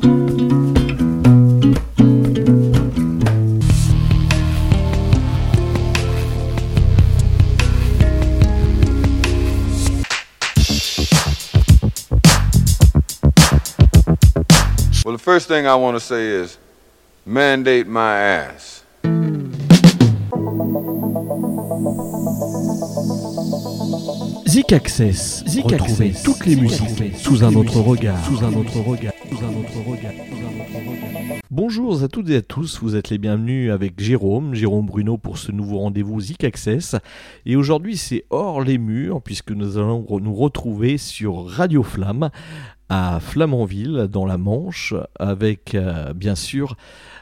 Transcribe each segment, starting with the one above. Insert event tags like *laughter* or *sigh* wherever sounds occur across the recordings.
Well, the first thing I want to say is mandate my ass. Zik Access. Zik Retrouvez Access. Toutes les musiques sous un autre regard. sous un autre regard. Sous un autre regard. Bonjour à toutes et à tous, vous êtes les bienvenus avec Jérôme, Jérôme Bruno pour ce nouveau rendez-vous Zik Access. Et aujourd'hui c'est hors les murs puisque nous allons nous retrouver sur Radio Flamme à Flamanville dans la Manche avec euh, bien sûr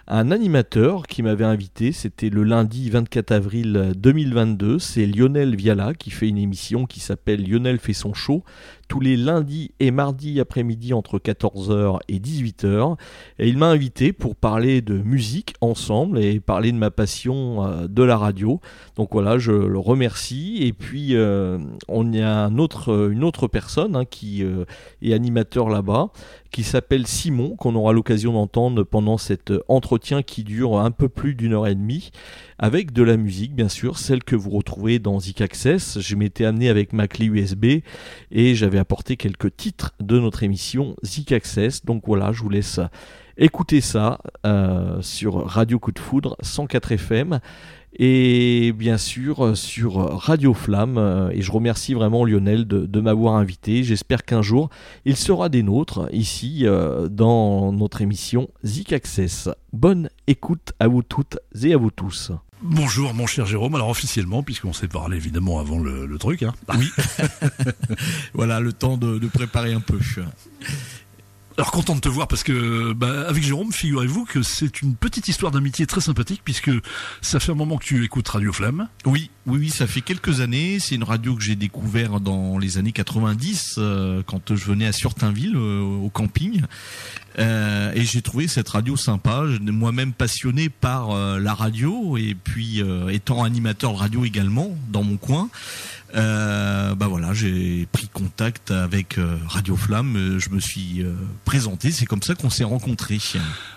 un animateur qui m'avait invité, c'était le lundi 24 avril 2022, c'est Lionel Viala qui fait une émission qui s'appelle Lionel fait son show tous les lundis et mardis après-midi entre 14h et 18h. Et il m'a invité pour parler de musique ensemble et parler de ma passion euh, de la radio. Donc voilà, je le remercie. Et puis, euh, on y a un autre, une autre personne hein, qui euh, est animateur là-bas, qui s'appelle Simon, qu'on aura l'occasion d'entendre pendant cet entretien qui dure un peu plus d'une heure et demie, avec de la musique, bien sûr, celle que vous retrouvez dans Zik Access. Je m'étais amené avec ma clé USB et j'avais apporté quelques titres de notre émission Zik Access. Donc voilà, je vous laisse écouter ça euh, sur Radio Coup de Foudre 104 FM et bien sûr euh, sur Radio Flamme. Euh, Et je remercie vraiment Lionel de, m'avoir invité. J'espère qu'un jour il sera des nôtres ici dans notre émission Zik Access. Bonne écoute à vous toutes et à vous tous. Bonjour mon cher Jérôme, alors officiellement, puisqu'on s'est parlé évidemment avant le, truc, hein. Oui. *laughs* voilà, le temps de, de préparer un peu. Alors content de te voir parce que bah, avec Jérôme, figurez-vous que c'est une petite histoire d'amitié très sympathique puisque ça fait un moment que tu écoutes Radio Flamme. Oui, oui, oui, ça fait quelques années. C'est une radio que j'ai découvert dans les années 90 euh, quand je venais à Surtainville euh, au camping. Euh, et j'ai trouvé cette radio sympa. Moi-même passionné par euh, la radio et puis euh, étant animateur radio également dans mon coin. Euh, bah voilà, j'ai pris contact avec euh, Radio Flamme. euh, Je me suis euh, présenté. C'est comme ça qu'on s'est rencontrés.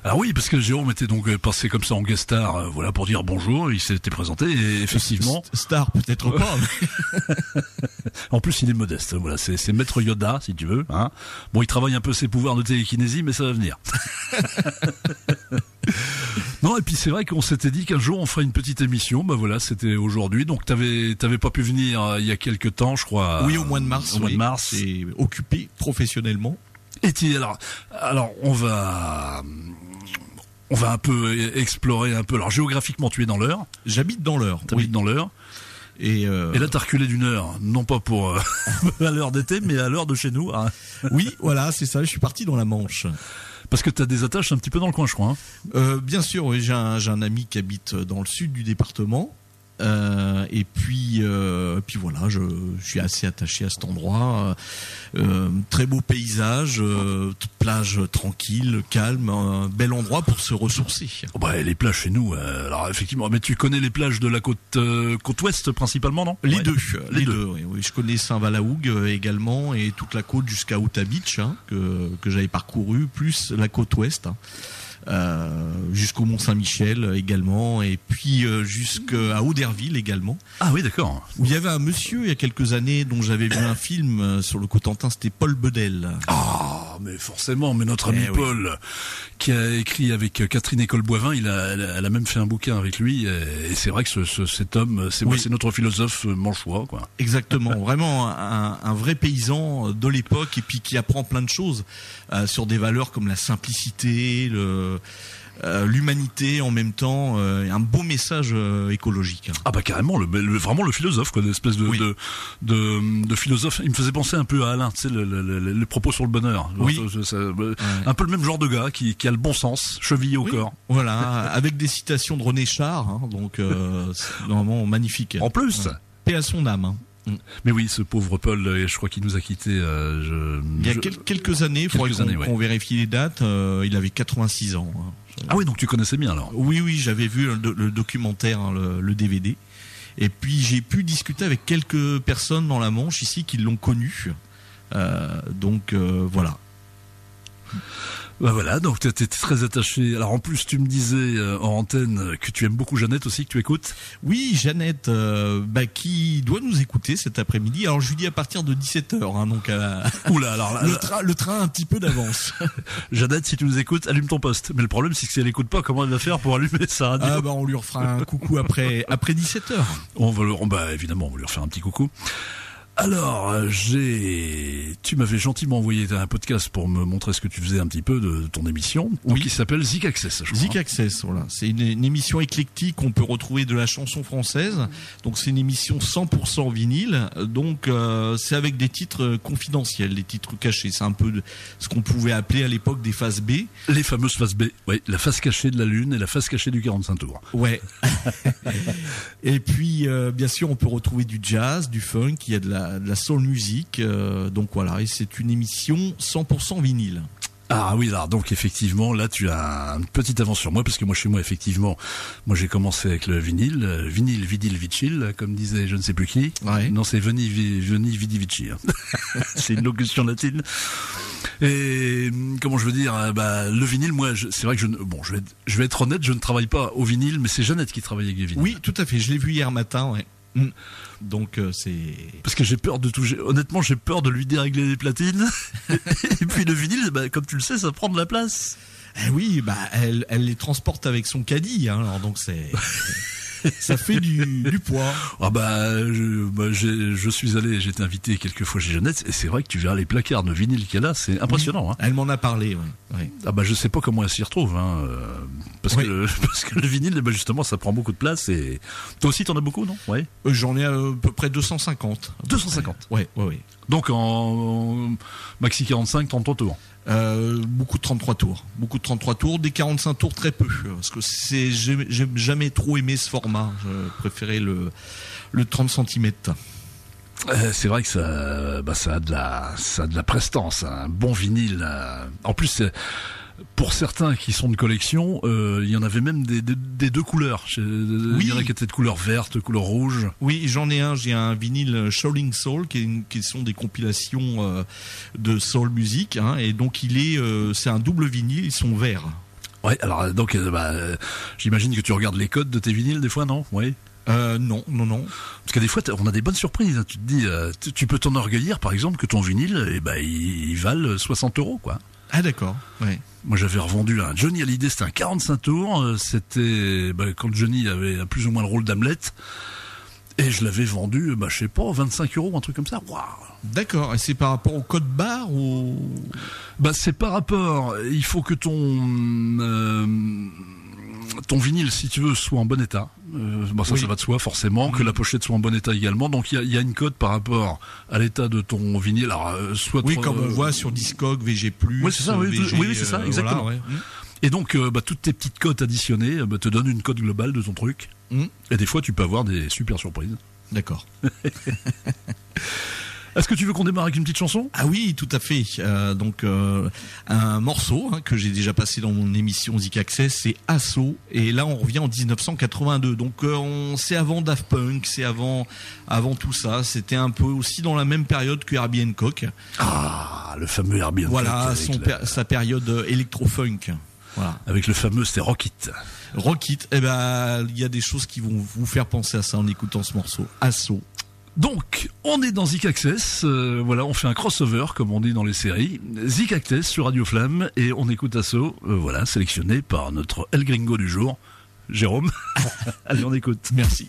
Alors oui, parce que Jérôme était donc passé comme ça en guest star, voilà pour dire bonjour, il s'était présenté et effectivement, Star peut-être *laughs* pas. mais- *laughs* en plus il est modeste, voilà, c'est c'est maître Yoda si tu veux. Hein. Bon, il travaille un peu ses pouvoirs de télékinésie, mais ça va venir. *laughs* *laughs* non, et puis c'est vrai qu'on s'était dit qu'un jour on ferait une petite émission, bah voilà, c'était aujourd'hui, donc t'avais t'avais pas pu venir euh, il y a quelques temps, je crois. Oui, au mois de mars. Au mois de mars. Et occupé professionnellement. Et tu- alors, alors on va, on va un peu explorer un peu. Alors géographiquement, tu es dans l'heure, J'habite dans l'heure. t'habites Oui. dans l'heure. Et, euh, Et là, t'as reculé d'une heure, non pas pour euh, *laughs* à l'heure d'été, mais à l'heure de chez nous, hein. oui, voilà, c'est ça. Je suis parti dans la Manche. Parce que t'as des attaches un petit peu dans le coin, je crois. hein. Euh, bien sûr, oui, j'ai un ami qui habite dans le sud du département. Euh, et puis, euh, puis voilà, je, je suis assez attaché à cet endroit. Euh, très beau paysage, euh, plage tranquille, calme, un bel endroit pour se ressourcer. Oh, bah, les plages chez nous. euh, alors effectivement, mais tu connais les plages de la côte euh, côte ouest principalement, non? Les Ouais. deux, Les les, deux. deux. oui, oui. Je connais Saint-Valahougue euh, également et toute la côte jusqu'à Outa Beach hein, que, que j'avais parcouru, plus la côte ouest. hein. Euh, jusqu'au Mont Saint-Michel euh, également et puis euh, jusqu'à Auderville également Ah oui, d'accord. où il y avait un monsieur il y a quelques années dont j'avais vu un film euh, sur le Cotentin c'était Paul Bedel Ah, mais forcément, mais notre ami Eh oui. Paul, qui a écrit avec Catherine École Boivin, il a, elle a, même fait un bouquin avec lui, et, c'est vrai que ce, ce- cet homme, c'est Oui. notre philosophe manchois, quoi. Exactement, *laughs* vraiment un, un vrai paysan de l'époque et puis qui apprend plein de choses euh, sur des valeurs comme la simplicité, le, l'humanité en même temps, euh, un beau message euh, écologique. Ah bah carrément, le, le- vraiment le philosophe, quoi, l'espèce de, Oui. de, de, de philosophe. Il me faisait penser un peu à Alain, tu sais, le, le, le- les propos sur le bonheur. Oui. Ça- ça- euh, Un peu le même genre de gars qui, qui a le bon sens, chevillé au Oui. corps. Voilà, *laughs* avec des citations de René Char, hein, donc euh, c'est vraiment magnifique. En plus. Ouais. Paix à son âme. hein. Mais oui, ce pauvre Paul, euh, je crois qu'il nous a quittés. euh, je, Il y a quel- quelques années, il faudrait qu'on ouais. vérifie les dates, euh, il avait 86 ans. hein. Ah oui, donc tu connaissais bien alors. Oui, oui, j'avais vu le, le documentaire, hein, le, le DVD. Et puis j'ai pu discuter avec quelques personnes dans la Manche ici qui l'ont connu. Euh, donc euh, voilà. Bah voilà, donc tu étais très attaché. Alors en plus, tu me disais euh, en antenne que tu aimes beaucoup Jeannette aussi, que tu écoutes. Oui, Jeannette, euh, bah, qui doit nous écouter cet après-midi. Alors je lui dis à partir de 17h, hein, donc la... *laughs* Oula, alors là, le, train, le train un petit peu d'avance. *laughs* Jeannette, si tu nous écoutes, allume ton poste. Mais le problème, c'est que si elle écoute pas, comment elle va faire pour allumer sa radio ah bah on lui refera un coucou après après 17h. On va le, on- bah évidemment, on va lui refaire un petit coucou. Alors, euh, j'ai, tu m'avais gentiment envoyé un podcast pour me montrer ce que tu faisais un petit peu de, ton émission, donc Oui. qui s'appelle Zik Access. Je. Zik Access, voilà. C'est une, une émission éclectique qu'on peut retrouver de la chanson française. Donc c'est une émission 100% vinyle. Donc euh, c'est avec des titres euh, confidentiels, des titres cachés. C'est un peu de- ce qu'on pouvait appeler à l'époque des phases B. Les fameuses faces B, oui, la face cachée de la lune et la face cachée du 45 tours. Ouais. *laughs* Et puis, euh, bien sûr, on peut retrouver du jazz, du funk, il y a de la, de la soul music. euh, donc voilà, et c'est une émission 100% vinyle. Ah oui, alors donc effectivement, là tu as une petite avance sur moi, parce que moi chez moi effectivement, moi j'ai commencé avec le vinyle, euh, vinyle, vidil, vicil, comme disait je ne sais plus qui. Ouais. Non, c'est veni, vi- veni, vidi, vici. hein. *laughs* c'est une locution latine. Et comment je veux dire, euh, bah le vinyle, moi, je- c'est vrai que je, ne- bon, je vais, être- je vais être honnête, je ne travaille pas au vinyle, mais c'est Jeannette qui travaille avec les vinyles. Oui, tout à fait. Je l'ai vu hier matin, ouais. Mm. Donc euh, c'est. Parce que j'ai peur de tout. j'ai- Honnêtement, j'ai peur de lui dérégler les platines. *laughs* Et puis le vinyle, bah, comme tu le sais, ça prend de la place. Eh oui, bah elle, elle les transporte avec son caddie, hein, alors donc c'est. *laughs* ça fait du, du poids. Ah bah, je, bah, je suis allé, j'ai été invité quelques fois chez Jeannette, et c'est vrai que tu verras les placards de vinyle qu'elle a, c'est impressionnant. Hein. Elle m'en a parlé, ouais. Ah bah je sais pas comment elle s'y retrouve, hein, euh, parce, Oui. que le, *laughs* parce que le vinyle, bah, justement, ça prend beaucoup de place, et toi aussi t'en as beaucoup, non? Ouais. Euh, J'en ai à peu près 250. 250. Ouais, ouais, ouais. Donc en, en maxi 45, 33 tours. Euh, beaucoup de 33 tours, beaucoup de 33 tours, des 45 tours très peu, parce que c'est j'ai jamais trop aimé ce format. Je préférais le le 30 cm. Euh, c'est vrai que ça, bah, ça a de la, ça a de la prestance, hein, un bon vinyle. euh. En plus, c'est- pour certains qui sont de collection, euh, il y en avait même des, des, des deux couleurs. Je- Il y en a qui étaient de couleur verte, couleur rouge. Oui, j'en ai un. J'ai un vinyle Shouting Soul, qui, est une- qui sont des compilations euh, de soul music, hein, et donc il est, euh, c'est un double vinyle. Ils sont verts. Ouais, alors euh, donc, euh, bah, euh, j'imagine que tu regardes les codes de tes vinyles des fois, non? Oui. Euh, non, non, non. Parce que des fois, on a des bonnes surprises. hein. Tu te dis, euh, tu- tu peux t'enorgueillir, par exemple, que ton vinyle, eh ben, il, il valent 60 euros, quoi. Ah d'accord. Ouais. Moi, j'avais revendu un Johnny Hallyday, c'était un 45 tours. euh, C'était bah, quand Johnny avait plus ou moins le rôle d'Hamlet. Et je l'avais vendu, bah, je sais pas, 25 euros, un truc comme ça. Waouh D'accord. Et c'est par rapport au code barre ou? Bah, c'est par rapport. Il faut que ton euh, ton vinyle, si tu veux, soit en bon état. Euh, ça, Oui. ça va de soi, forcément. Que la pochette soit en bon état également. Donc, il y a, il y a une cote par rapport à l'état de ton vinyle. Alors, euh, soit Oui, trop- comme on voit sur Discog, VG+. Oui, c'est ça, oui, VG, oui, oui, c'est ça, euh, exactement. voilà, ouais. Et donc, euh, bah, toutes tes petites cotes additionnées euh, bah, te donnent une cote globale de ton truc. Mm. Et des fois, tu peux avoir des super surprises. D'accord. *laughs* Est-ce que tu veux qu'on démarre avec une petite chanson? Ah oui, tout à fait. Euh, donc euh, un morceau hein, que j'ai déjà passé dans mon émission Zik Access, c'est Assaut. Et là, on revient en 1982. Donc euh, on, c'est avant Daft Punk, c'est avant, avant tout ça. C'était un peu aussi dans la même période que Herbie Hancock. Ah, le fameux Herbie Hancock Voilà son sa période électro-funk. Voilà. avec le fameux, c'était Rock It. Rockit, eh ben, il y a des choses qui vont vous faire penser à ça en écoutant ce morceau. Assaut. Donc, on est dans Zik Access, euh, voilà, on fait un crossover, comme on dit dans les séries. Zik Access sur Radio Flamme, et on écoute Asso, euh, voilà, sélectionné par notre El Gringo du jour, Jérôme. *laughs* Allez, on écoute. Merci.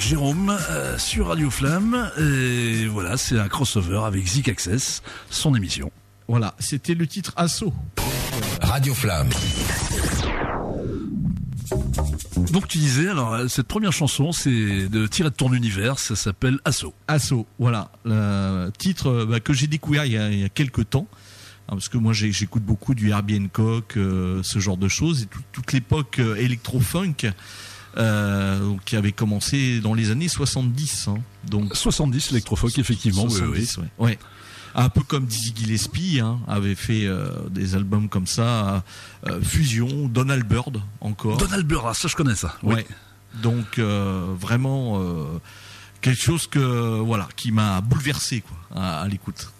Avec Jérôme euh, sur Radio Flamme. Et voilà, c'est un crossover avec Zik Access, son émission. Voilà, c'était le titre Assaut. Radio Flamme. Donc tu disais, alors euh, cette première chanson, c'est de tirer de ton univers, ça s'appelle Assaut. Assaut, voilà. Le titre euh, bah, que j'ai découvert il y, a, il y a quelques temps. hein, Parce que moi j'écoute beaucoup du Herbie Hancock, euh, ce genre de choses, et tout- toute l'époque euh, électro-funk euh, qui avait commencé dans les années 70. hein. Donc 70 électrofolk, effectivement, oui, oui. 70, ouais. Ouais. Un peu comme Dizzy Gillespie hein, avait fait euh, des albums comme ça, euh, Fusion, Donald Byrd encore. Donald Burr, ah, ça je connais ça. Oui. Ouais. Donc vraiment quelque chose que voilà qui m'a bouleversé quoi à, à l'écoute.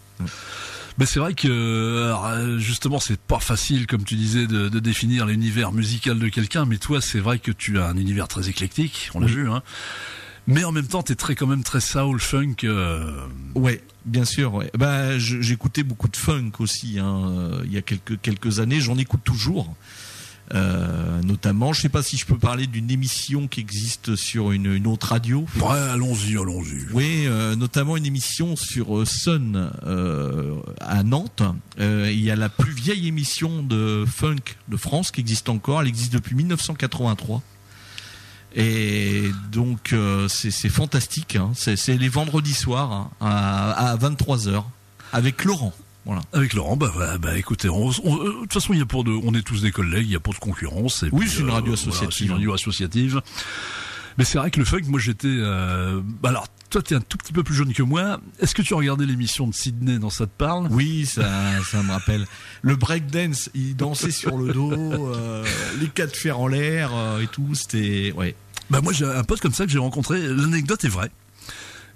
Mais c'est vrai que alors, euh, justement c'est pas facile comme tu disais de, de définir l'univers musical de quelqu'un, mais toi c'est vrai que tu as un univers très éclectique, on l'a Oui. vu, hein. Mais en même temps t'es très quand même très soul funk. euh, Ouais, bien sûr. Ouais. Bah, j'écoutais beaucoup de funk aussi. Hein, euh, il y a quelques quelques années, j'en écoute toujours. Euh, notamment, je sais pas si je peux parler d'une émission qui existe sur une, une autre radio. Ouais, allons-y, allons-y. Oui, euh, notamment une émission sur euh, Sun euh, à Nantes. Il y a la plus vieille émission de funk de France qui existe encore. Elle existe depuis 1983. Et donc c'est fantastique. hein. C'est c'est les vendredis soirs hein, à, à 23 h avec Laurent. Voilà. Avec Laurent, bah, bah, bah, écoutez, euh, de toute façon il y a pas de, on est tous des collègues, il y a pas de concurrence. et Oui, c'est une radio voilà, associative. c'est une radio associative. Mais c'est vrai que le funk, moi j'étais, euh, bah alors toi t'es un tout petit peu plus jeune que moi. Est-ce que tu as regardé l'émission de Sydney dans ça te parle? Oui, ça, ça me rappelle. Le breakdance, il dansait sur le dos, euh, les quatre fers en l'air euh, et tout. C'était ouais. Bah moi j'ai un pote comme ça que j'ai rencontré. L'anecdote est vraie.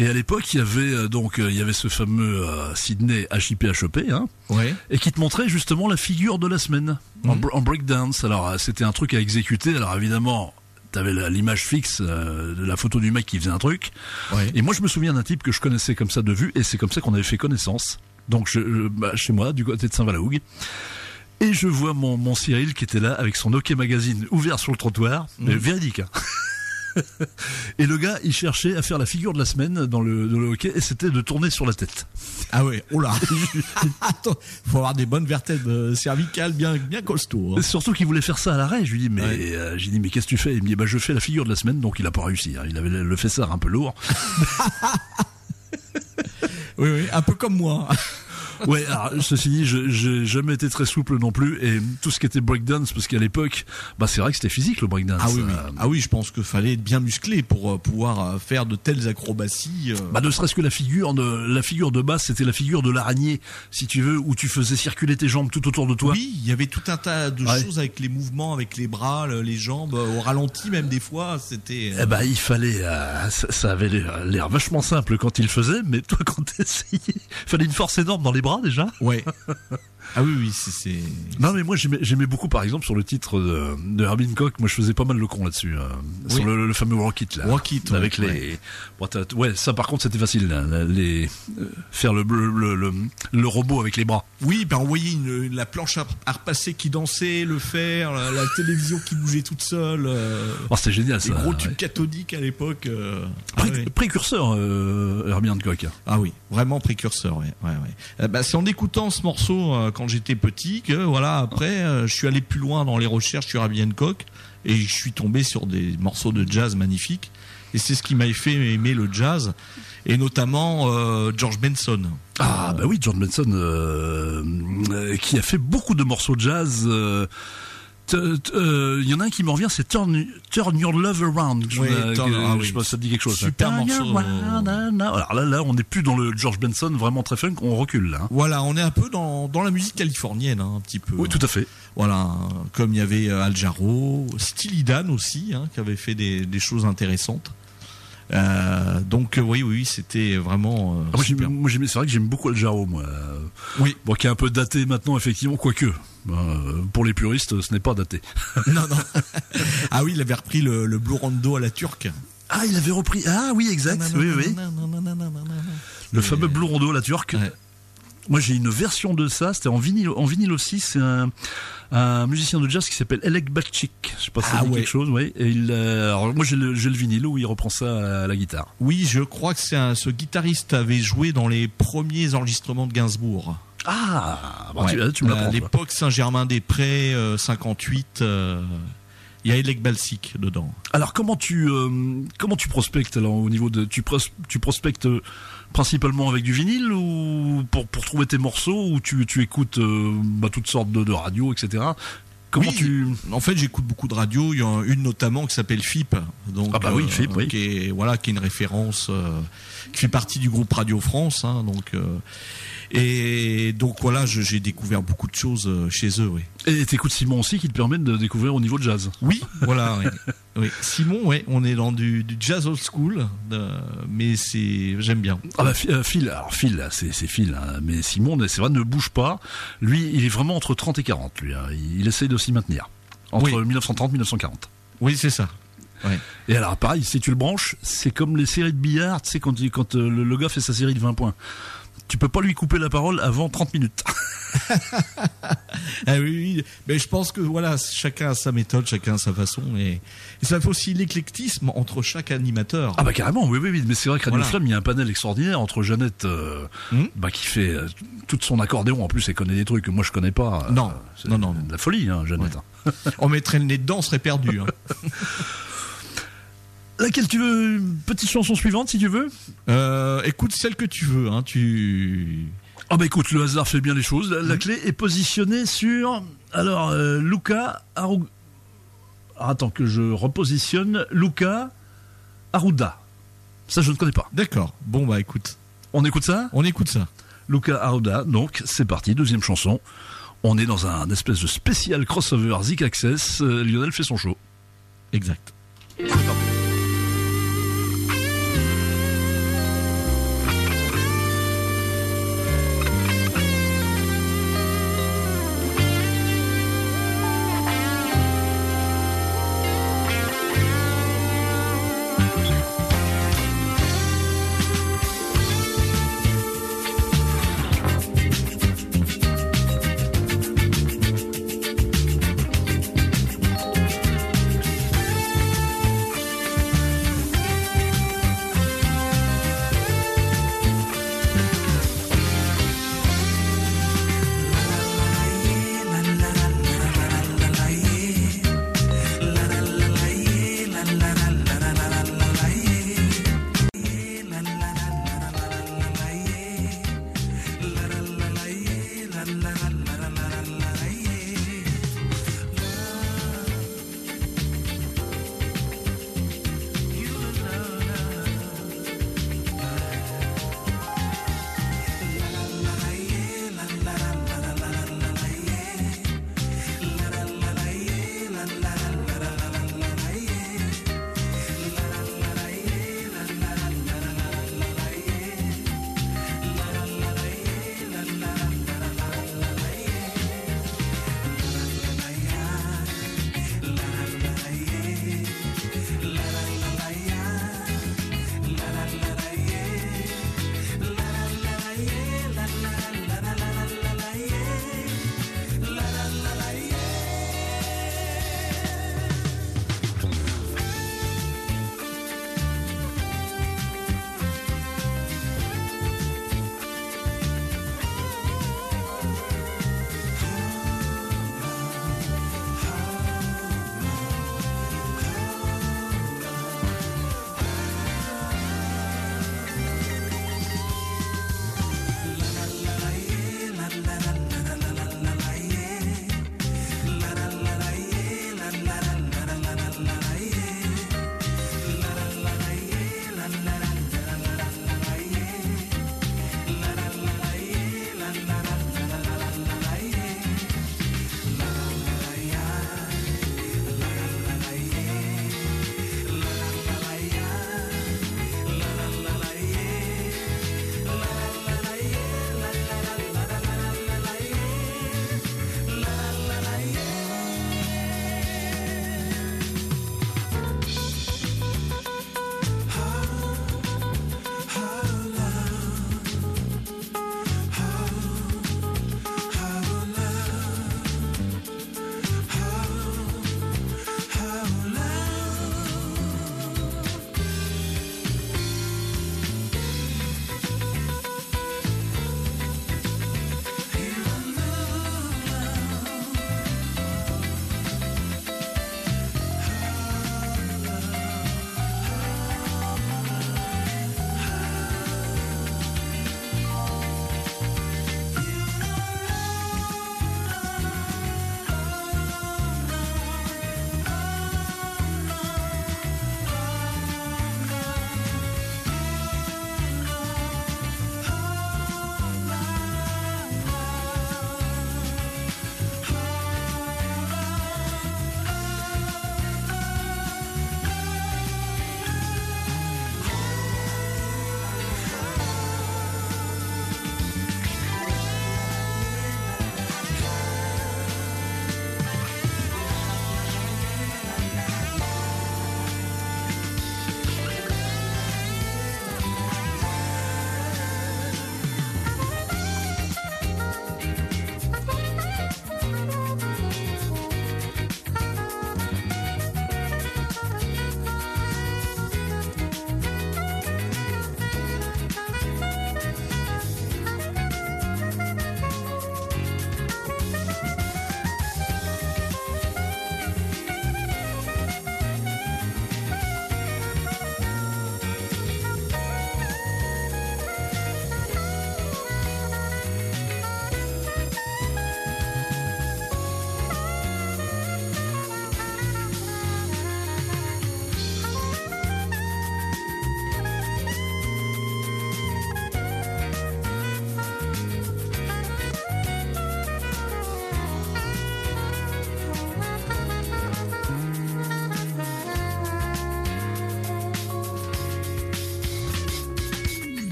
Et à l'époque, il y avait euh, donc euh, il y avait ce fameux euh, Sydney HIP-HEP, hein, Ouais. et qui te montrait justement la figure de la semaine en, Mhm. en breakdance. Alors euh, c'était un truc à exécuter. Alors évidemment, t'avais l'image fixe euh, de la photo du mec qui faisait un truc. Ouais. Et moi je me souviens d'un type que je connaissais comme ça de vue, et c'est comme ça qu'on avait fait connaissance. Donc je, je- bah, chez moi, du côté de Saint-Valahougue. Et je vois mon, mon Cyril qui était là avec son OK Magazine ouvert sur le trottoir, mais véridique. hein. *laughs* *laughs* et le gars, il cherchait à faire la figure de la semaine dans le, dans le hockey, et c'était de tourner sur la tête. Ah ouais, oh là *laughs* *laughs* Attends, faut avoir des bonnes vertèbres euh, cervicales bien, bien costauds. hein. Surtout qu'il voulait faire ça à l'arrêt. Je lui dis mais Ouais. euh, j'ai dit mais qu'est-ce que tu fais? Il me dit bah je fais la figure de la semaine, donc il a pas réussi. hein. Il avait le fessard un peu lourd. Oui, oui, un peu comme moi. Ouais, alors, ceci dit, je- j'ai jamais été très souple non plus, et tout ce qui était breakdance, parce qu'à l'époque, bah c'est vrai que c'était physique le breakdance. Ah oui, oui. Euh, Ah oui, je pense qu'il fallait être bien musclé pour euh, pouvoir euh, faire de telles acrobaties. euh. Bah ne serait-ce que la figure de la figure de base, c'était la figure de l'araignée, si tu veux, où tu faisais circuler tes jambes tout autour de toi. Oui, il y avait tout un tas de Ouais. choses avec les mouvements, avec les bras, le- les jambes, au ralenti même des fois. C'était. euh, Eh ben, il fallait, ça, ça avait l'air vachement simple quand il faisait, mais toi, *laughs* quand t'essayais, il fallait une force énorme dans les bras déjà? Ouais. *laughs* ah oui, oui, c'est. c'est- Non, mais moi, j'aimais beaucoup, par exemple, sur le titre de, de Herbie Hancock, moi, je faisais pas mal le con là-dessus, euh, sur le, le fameux Rocket là. Rocket, ouais, avec les, ouais. Bon, ouais, ça par contre, c'était facile, là, les, euh, faire le, le, le, le robot avec les bras. Oui, ben on voyait une, une- la planche à, à repasser qui dansait, le fer, la, la télévision qui bougeait toute seule, euh, Oh, c'était génial, ça. les gros ouais. tubes cathodiques à l'époque. euh, Pré- ouais. Précurseur, euh, Herbie Hancock. Ah oui, vraiment précurseur, ouais, ouais, ouais. Bah, c'est en écoutant ce morceau quand j'étais petit que voilà après euh, je suis allé plus loin dans les recherches sur Herbie Hancock et je suis tombé sur des morceaux de jazz magnifiques et c'est ce qui m'a fait aimer le jazz et notamment euh, George Benson. Ah bah oui, John Benson, euh, qui a fait beaucoup de morceaux de jazz. T- euh, Il y en a un qui me revient, c'est Turn, Turn Your Love Around. Je, sais pas si ça te dit quelque chose. Super morceau. Alors là, là, on n'est plus dans le George Benson vraiment très funk, on recule là. Voilà, on est un peu dans, dans la musique californienne, hein, un petit peu. Oui, tout à fait. Voilà, comme il y avait euh, Al Jarreau, Steely Dan aussi, hein, qui avait fait des, choses intéressantes. Euh, donc euh, oui, oui, c'était vraiment euh, Ah, moi, c'est vrai que j'aime beaucoup Al Jarreau, moi. Oui. Bon, qui est un peu daté maintenant, effectivement, quoique. Euh, pour les puristes, ce n'est pas daté. *laughs* non, non. ah oui, il avait repris le, le Blue Rondo à la turque. Ah, il avait repris. Ah oui, exact. Oui, oui. Le fameux Blue Rondo, la turque. Ouais. Moi, j'ai une version de ça. C'était en vinyle, en vinyle aussi. C'est un, un musicien de jazz qui s'appelle Elek Batchik. Je sais pas si ça Ah dit ouais. quelque chose. Et il, euh, alors moi, j'ai le, le vinyle où il reprend ça à la guitare. Oui, je crois que c'est ce guitariste avait joué dans les premiers enregistrements de Gainsbourg. Ah, bah, Ouais. tu, tu me à l'apprends. toi. l'époque Saint-Germain-des-Prés, euh, 58. euh, Il y a Elec Balsic dedans. Alors comment tu euh, comment tu prospectes alors au niveau de tu pros, tu prospectes euh, principalement avec du vinyle ou pour pour trouver tes morceaux ou tu tu écoutes euh, bah, toutes sortes de, de radios etc. Comment Oui, tu En fait, j'écoute beaucoup de radios. Il y en a une notamment qui s'appelle FIP. Donc, Ah bah oui, FIP, oui. Qui est, voilà, qui est une référence, euh, qui fait partie du groupe Radio France. Hein, donc, euh, et donc voilà, j'ai découvert beaucoup de choses euh, chez eux. Oui. et t'écoutes Simon aussi qui te permet de découvrir au niveau de jazz. Oui, voilà. oui. Oui. Simon, ouais, on est dans du, du jazz old school, de- mais c'est, j'aime bien. Ah bah Phil, euh, Phil, alors Phil c'est Phil hein, mais Simon c'est vrai ne bouge pas. Lui, il est vraiment entre 30 et 40 lui. hein. Il, il essaye de s'y maintenir entre Oui. 1930 et 1940. Oui, c'est ça. Et alors pareil, si tu le branches, c'est comme les séries de billard, tu sais quand il- quand euh, le, le gars fait sa série de 20 points. Tu peux pas lui couper la parole avant 30 minutes. *laughs* Ah oui, oui, mais je pense que voilà, chacun a sa méthode, chacun a sa façon, et, et ça fait aussi l'éclectisme entre chaque animateur. Ah bah carrément, oui oui oui, mais c'est vrai Radio Voilà. Flamme, il y a un panel extraordinaire entre Jeannette euh, Hmm. bah, qui fait euh, toute son accordéon en plus elle connaît des trucs que moi je connais pas. euh, Non, non, non, non. de la folie hein, Jeannette. hein. *laughs* On mettrait le nez dedans, on serait perdu. hein. *laughs* Laquelle tu veux petite chanson suivante si tu veux Euh, écoute celle que tu veux, hein, tu. Ah bah écoute, le hasard fait bien les choses. La, la Mhm. clé est positionnée sur alors euh, Luca Aru... Ah, attends que je repositionne Luca Aruda. Ça je ne connais pas. D'accord. Bon bah écoute, On écoute ça? On écoute ça. Luca Aruda, donc c'est parti, deuxième chanson. On est dans un espèce de spécial crossover Zik Access. Euh, Lionel fait son show. Exact.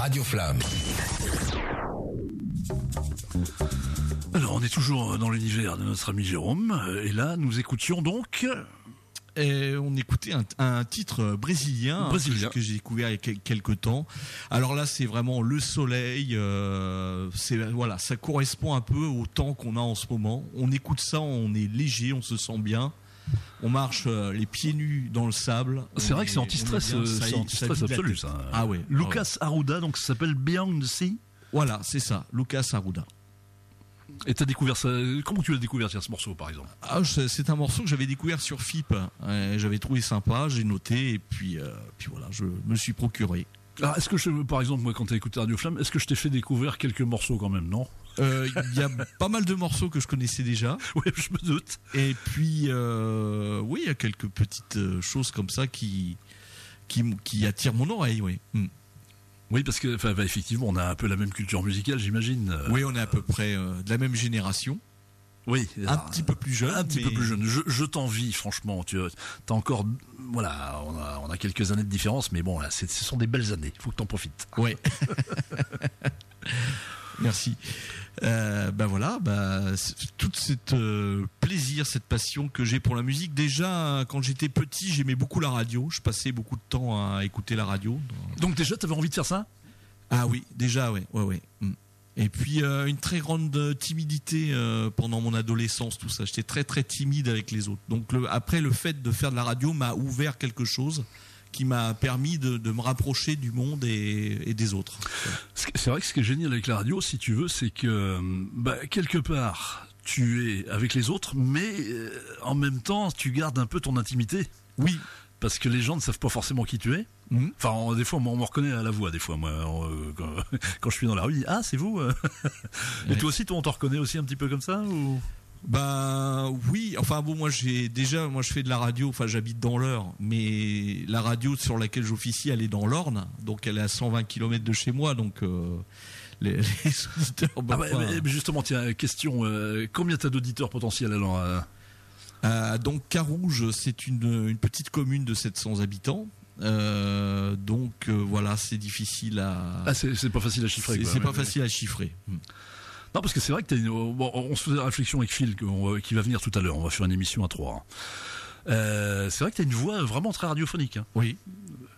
Radio Flamme. Alors, on est toujours dans l'univers de notre ami Jérôme, euh, et là, nous écoutions donc. Et on écoutait un, un titre brésilien, Brésilien. que, que j'ai découvert il y a quel- quelques temps. Alors là, c'est vraiment le soleil. euh, c'est voilà, ça correspond un peu au temps qu'on a en ce moment. On écoute ça, on est léger, on se sent bien. On marche euh, les pieds nus dans le sable. C'est vrai est- que c'est anti-stress, euh, c'est anti-stress absolu, ça. Ah ouais. Lucas Arruda, donc ça s'appelle Beyond the Sea. Voilà, c'est ça, Lucas Arruda. Et t'as découvert ça. Comment tu l'as découvert ce morceau, par exemple? Ah, c'est un morceau que j'avais découvert sur FIP. Euh, j'avais trouvé sympa, j'ai noté et puis euh, puis voilà, je me suis procuré. Alors, est-ce que je, par exemple, moi, quand t'as écouté Radio Flamme, est-ce que je t'ai fait découvrir quelques morceaux quand même, non? Euh, Il y a pas mal de morceaux que je connaissais déjà. *laughs* Oui, je me doute. Et puis, euh, oui, il y a quelques petites euh, choses comme ça qui, qui, attirent mon oreille, oui. Hmm. Oui, parce que, enfin, bah, effectivement, on a un peu la même culture musicale, j'imagine. Oui, on est à peu près euh, de la même génération. Oui. Un petit peu plus jeune. Un petit mais- peu plus jeune. Je, je t'envie, franchement. Tu as encore, voilà, on a, on a quelques années de différence, mais bon, là, ce sont des belles années. Il faut que t'en profites. Ouais. *laughs* Merci. Euh, ben voilà, c'est- toute cette euh, plaisir, cette passion que j'ai pour la musique. Déjà, quand j'étais petit, j'aimais beaucoup la radio. Je passais beaucoup de temps à écouter la radio. Donc déjà, t'avais envie de faire ça? Ah oui, déjà, ouais, ouais, ouais. Mm. Et puis euh, une très grande timidité euh, pendant mon adolescence, tout ça. J'étais très très timide avec les autres. Donc le, après, le fait de faire de la radio m'a ouvert quelque chose qui m'a permis de, de me rapprocher du monde et, et des autres. C'est vrai que ce qui est génial avec la radio, si tu veux, c'est que bah, quelque part tu es avec les autres, mais euh, en même temps tu gardes un peu ton intimité. Oui. Parce que les gens ne savent pas forcément qui tu es. Mhm. Enfin, on- des fois, on me reconnaît à la voix. Des fois, moi, euh, quand, *laughs* quand je suis dans la rue, ah, c'est vous. euh. Et Ouais. toi aussi, toi, on te reconnaît aussi un petit peu comme ça ou? Ben oui, enfin bon moi j'ai déjà moi je fais de la radio, enfin j'habite dans l'Eure, mais la radio sur laquelle j'officie elle est dans l'Orne, donc elle est à 120 km de chez moi, donc euh, les, *laughs* les auditeurs. Ah bah, bah, justement, tiens, question. euh, combien t'as d'auditeurs potentiels alors euh euh, donc Carouge c'est une, une petite commune de 700 habitants, euh, donc euh, voilà c'est difficile à. Ah, c'est pas facile à chiffrer. c'est Ouais, pas ouais. facile à chiffrer. Non, parce que c'est vrai que t'as une... bon, on se faisait la réflexion avec Phil va- qui va venir tout à l'heure. On va faire une émission à trois. hein. Euh, c'est vrai que t'as une voix vraiment très radiophonique. Hein. Oui.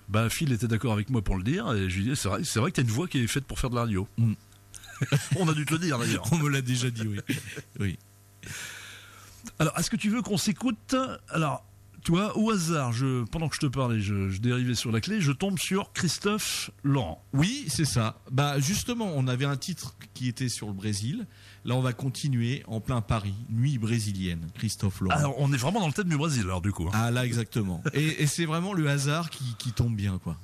Bah, Phil était d'accord avec moi pour le dire, et je lui dis, c'est vrai, que t'as une voix qui est faite pour faire de la radio. Mm. *laughs* On a dû te le dire d'ailleurs. On me l'a déjà dit oui. Oui. Alors, est-ce que tu veux qu'on s'écoute? Alors, toi, au hasard, je, pendant que je te parlais, je, je dérivais sur la clé, je tombe sur Christophe Laurent. Oui, c'est ça. Bah justement, on avait un titre qui était sur le Brésil. Là, on va continuer en plein Paris, nuit brésilienne. Christophe Laurent. Alors, on est vraiment dans le thème du Brésil, alors du coup. hein. ah là, exactement. Et, et c'est vraiment le hasard qui, qui tombe bien, quoi.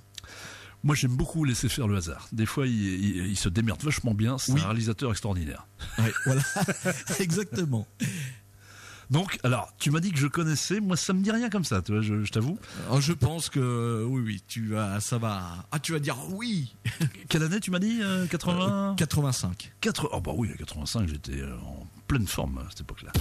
Moi, j'aime beaucoup laisser faire le hasard. Des fois, il, il- il se démerde vachement bien. C'est Oui. un réalisateur extraordinaire. Ouais, voilà, *laughs* exactement. Donc, alors, tu m'as dit que je connaissais. Moi, ça me dit rien comme ça, tu vois, je, je t'avoue. Alors, je pense que oui, oui, tu vas, ça va. Ah, tu vas dire oui. *laughs* Quelle année, tu m'as dit euh, 80 85. 4 Oh, bah oui, à 85, j'étais en pleine forme à cette époque-là.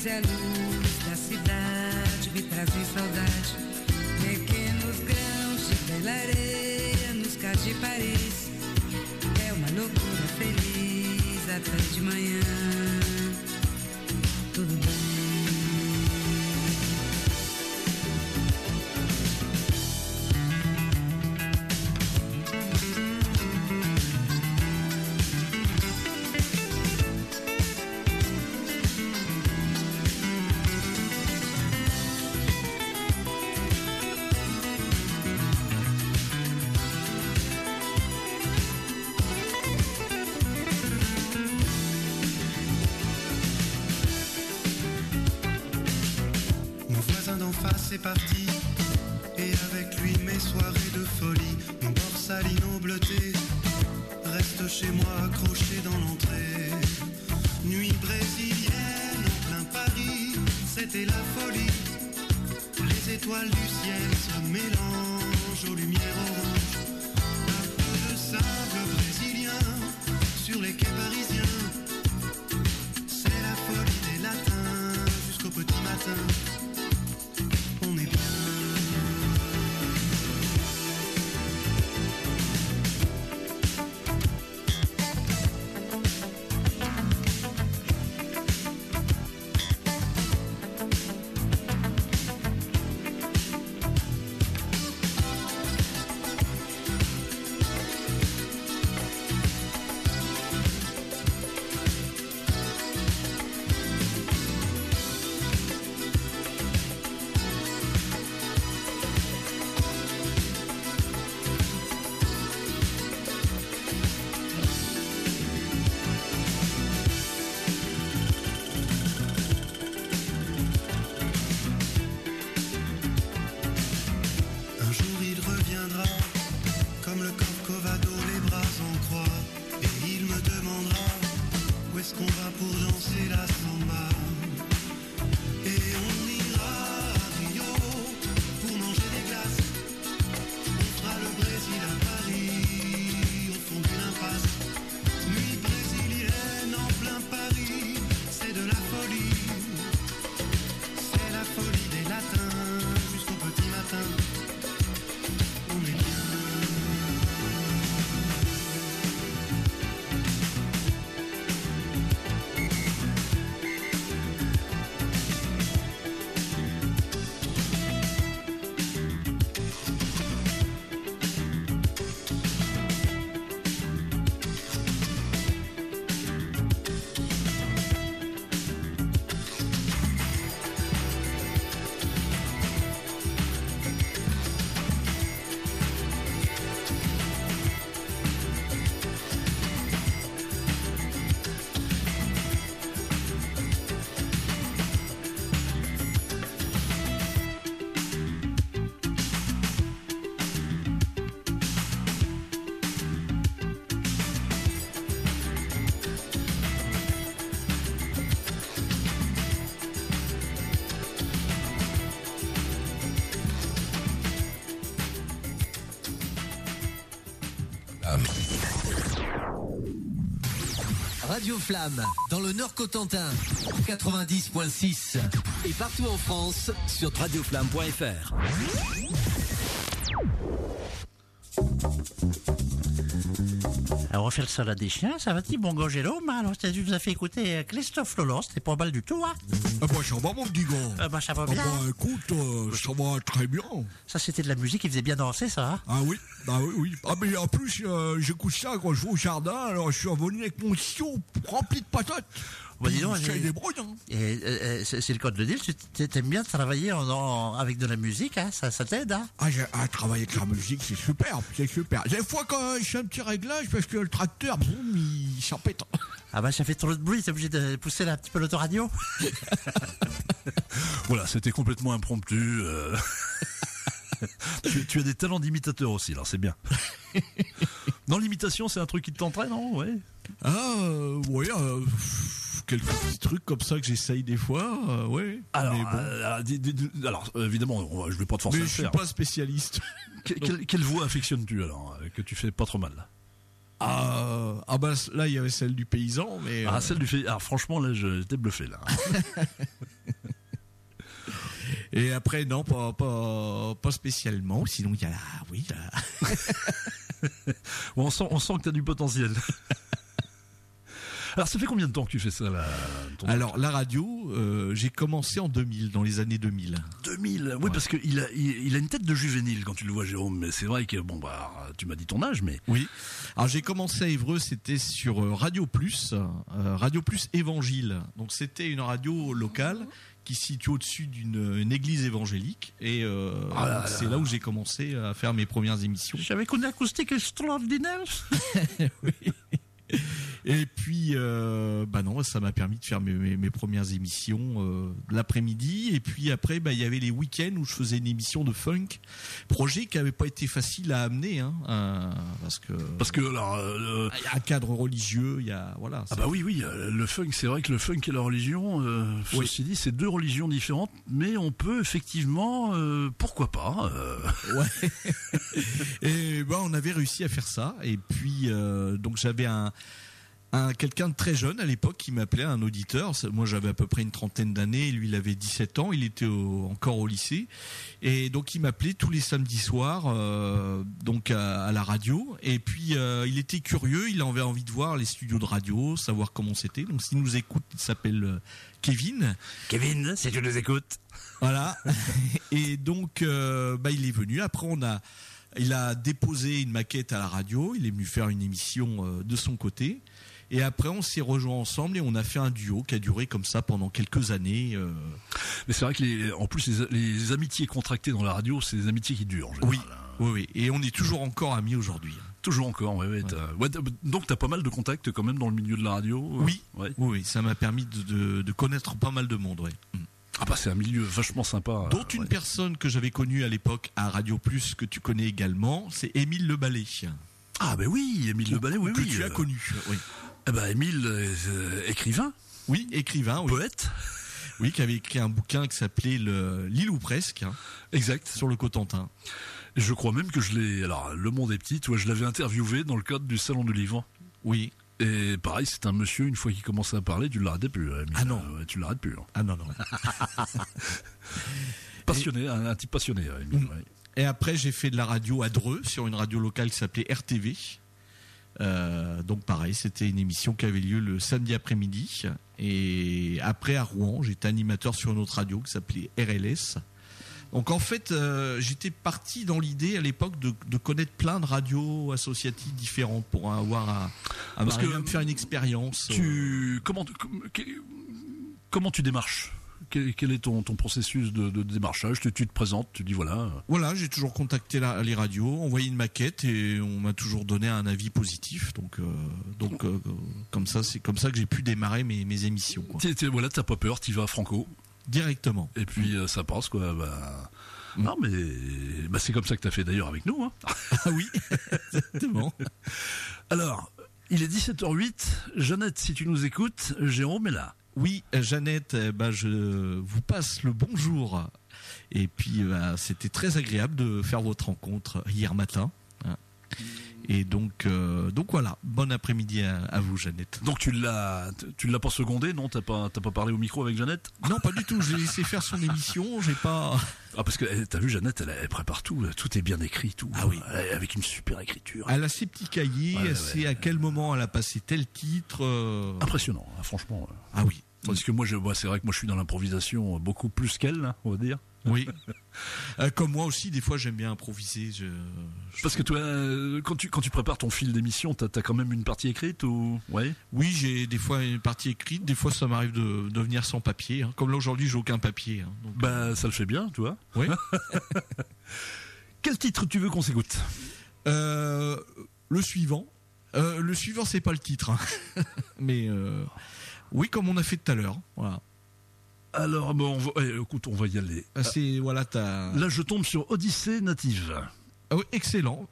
Estrelas e a luz da cidade me trazem saudade. Pequenos grãos de bela areia nos cais de Paris. É uma loucura feliz até de manhã. Radio Flamme, dans le Nord Cotentin, 90.6 et partout en France sur radioflamme.fr. Alors, on refait le salade des chiens, ça va-t-il, bon Gangelo Alors, tu nous as fait écouter euh, Christophe Lolo, c'était pas mal du tout, hein? Ah bah ça va mon petit gars. Ah bah, ça va Ah bien. bah écoute, euh, ça va très bien. Ça, c'était de la musique qui faisait bien danser, ça, hein Ah oui, ah oui, oui. Ah mais en plus, euh, j'écoute ça quand je vais au jardin, alors je suis revenu avec mon sillon rempli de patates. Bah, dis donc, ça j'ai- y débrouille, hein. Et c'est le code de deal, tu t'aimes bien travailler en, en- avec de la musique, hein ça, ça t'aide, hein Ah, ah, travailler avec la musique, c'est super, c'est super. Des fois, quand je fais un petit réglage, parce que le tracteur, boum, il s'empête. Ah bah, ça fait trop de bruit, t'es obligé de pousser un petit peu l'autoradio *laughs* Voilà, c'était complètement impromptu. euh. *laughs* tu, tu as des talents d'imitateur aussi, alors c'est bien. *laughs* non, l'imitation, c'est un truc qui te tenterait, non? Ouais. Ah, euh, ouais, euh, quelques petits trucs comme ça que j'essaye des fois, euh, ouais. Alors, mais bon. euh, alors, évidemment, je vais pas te forcer Mais à je suis faire. pas spécialiste. *laughs* Que- quelle, quelle voix affectionnes-tu alors euh, que tu fais pas trop mal Ah, ah bah là il y avait celle du paysan, mais Ah, euh, celle du fait. Ah, franchement, là, j'étais bluffé, là. *laughs* et après non pas pas pas spécialement. Sinon il y a la oui la- *laughs* on sent, on sent que t'as du potentiel. Alors, ça fait combien de temps que tu fais ça, là ton- Alors la radio, euh, j'ai commencé en 2000, dans les années 2000. 2000. Oui, parce qu'il a, il, il a une tête de juvénile quand tu le vois, Jérôme. Mais c'est vrai que, bon, bah, tu m'as dit ton âge, mais. Oui. Alors j'ai commencé à Évreux, c'était sur euh, Radio Plus, euh, Radio Plus Évangile. Donc c'était une radio locale qui se situe au-dessus d'une une église évangélique et euh, Ah là. c'est là où j'ai commencé à faire mes premières émissions. J'avais une acoustique extraordinaire. *laughs* *laughs* *laughs* Et puis, euh, bah non, ça m'a permis de faire mes, mes, mes premières émissions euh, l'après-midi. Et puis après, bah il y avait les week-ends où je faisais une émission de funk, projet qui avait pas été facile à amener, hein, euh, parce que Parce que, alors, euh, il y a un cadre religieux, il y a voilà. Ah bah oui, oui, le funk, c'est vrai que le funk et la religion, Oui. ceci dit, c'est deux religions différentes, mais on peut effectivement, pourquoi pas, Ouais. *laughs* et ben on avait réussi à faire ça. Et puis donc j'avais un, un quelqu'un de très jeune à l'époque qui m'appelait un auditeur. Moi j'avais à peu près une trentaine d'années. Lui il avait 17 ans. Il était au- encore au lycée. Et donc il m'appelait tous les samedis soirs euh, donc à, à la radio. Et puis euh, il était curieux. Il avait envie de voir les studios de radio, savoir comment c'était. Donc s'il nous écoute, il s'appelle euh, Kevin. Kevin, si tu nous écoutes. Voilà. *laughs* Et donc, euh, bah, il est venu. Après, on a, il a déposé une maquette à la radio. Il est venu faire une émission euh, de son côté. Et après, on s'est rejoints ensemble et on a fait un duo qui a duré comme ça pendant quelques années. euh. mais c'est vrai que les, en plus les, les amitiés contractées dans la radio, c'est des amitiés qui durent. En général, Oui, hein. oui, oui. Et on est toujours encore amis aujourd'hui. Toujours encore, ouais, ouais. donc t'as pas mal de contacts quand même dans le milieu de la radio. euh, Oui. Ouais. Oui, oui. Ça m'a permis de, de, de connaître pas mal de monde. Ouais. Ah bah c'est un milieu vachement sympa. Dont euh, une ouais. personne que j'avais connue à l'époque à Radio Plus que tu connais également, c'est Émile Le Ballet. Ah bah oui, Émile Le Ballet, oui, que oui. tu as euh, connu. Oui. Eh bah Émile, euh, écrivain, Oui, écrivain, oui. poète, Oui, qui avait écrit un bouquin qui s'appelait le L'île ou presque hein, exact. sur le Cotentin. Je crois même que je l'ai. Alors, le monde est petit. Tu vois, je l'avais interviewé dans le cadre du salon du livre. Oui. Et pareil, c'est un monsieur. Une fois qu'il commençait à parler, tu l'arrêtais plus. euh. Ah non. Euh, tu l'arrêtes plus. hein. Ah non non. *laughs* Passionné, un, un type passionné. Mm. ouais. Et après j'ai fait de la radio à Dreux sur une radio locale qui s'appelait RTV. Euh, donc pareil, c'était une émission qui avait lieu le samedi après-midi. Et après à Rouen, j'étais animateur sur une autre radio qui s'appelait RLS. Donc en fait, euh, j'étais parti dans l'idée à l'époque de, de connaître plein de radios associatives différentes pour avoir à, à Parce que me faire une expérience. Tu comment tu- comment démarches? Quel, quel est ton, ton processus de, de démarchage? Tu, tu te présentes, tu dis voilà. Voilà, j'ai toujours contacté la- les radios, envoyé une maquette et on m'a toujours donné un avis positif. Donc, euh, donc euh, comme ça, c'est comme ça que j'ai pu démarrer mes, mes émissions, quoi. Voilà, t'as pas peur, t'y vas franco? Directement. Et puis euh, ça passe quoi. Bah, Mm. Non mais bah, c'est comme ça que t'as fait d'ailleurs avec nous. Hein. *laughs* Ah oui, exactement. *laughs* Alors, il est 17h08. Jeannette, si tu nous écoutes, Jérôme est là. Oui, euh, Jeannette, ben, je vous passe le bonjour. Et puis, bah, c'était très agréable de faire votre rencontre hier matin. hein. Et donc, euh, donc voilà, bon après-midi à, à vous, Jeannette. Donc tu l'as, tu l'as pas secondé, non? T'as pas, t'as pas parlé au micro avec Jeannette? Non, pas du tout. J'ai laissé faire son émission. J'ai pas. *laughs* Ah parce que eh, t'as vu Jeannette, elle, elle prépare tout, tout est bien écrit, tout. Ah oui. Elle- avec une super écriture. Elle a ses petits cahiers. Ouais, elle ouais, sait à quel moment elle a passé tel titre. euh. Impressionnant, hein, franchement. Ah oui. Tandis que moi, je, c'est vrai que moi, je suis dans l'improvisation beaucoup plus qu'elle, hein, on va dire. Oui. Euh, comme moi aussi, des fois, j'aime bien improviser. Je, je- Parce que toi, euh, quand tu quand tu prépares ton fil d'émission, t'as as quand même une partie écrite ou ouais Oui, j'ai des fois une partie écrite. Des fois, ça m'arrive de, de venir sans papier. hein. Comme là aujourd'hui, j'ai aucun papier. hein. Donc, Bah, ça le fait bien, tu vois. oui. *laughs* Quel titre tu veux qu'on s'écoute? Euh, le suivant. Euh, le suivant, c'est pas le titre, hein. *laughs* mais euh, oui, comme on a fait tout à l'heure. Voilà. Alors, bon, on va, eh, écoute, on va y aller. Ah, C'est voilà, t'as. Là, je tombe sur Odyssée native. Ah oui, excellent.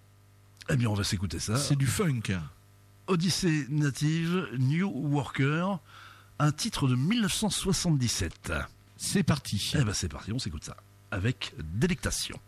Eh bien, on va s'écouter ça. C'est du funk. Odyssée native, New Worker, un titre de 1977. C'est parti. Eh ben, c'est parti, on s'écoute ça avec délectation.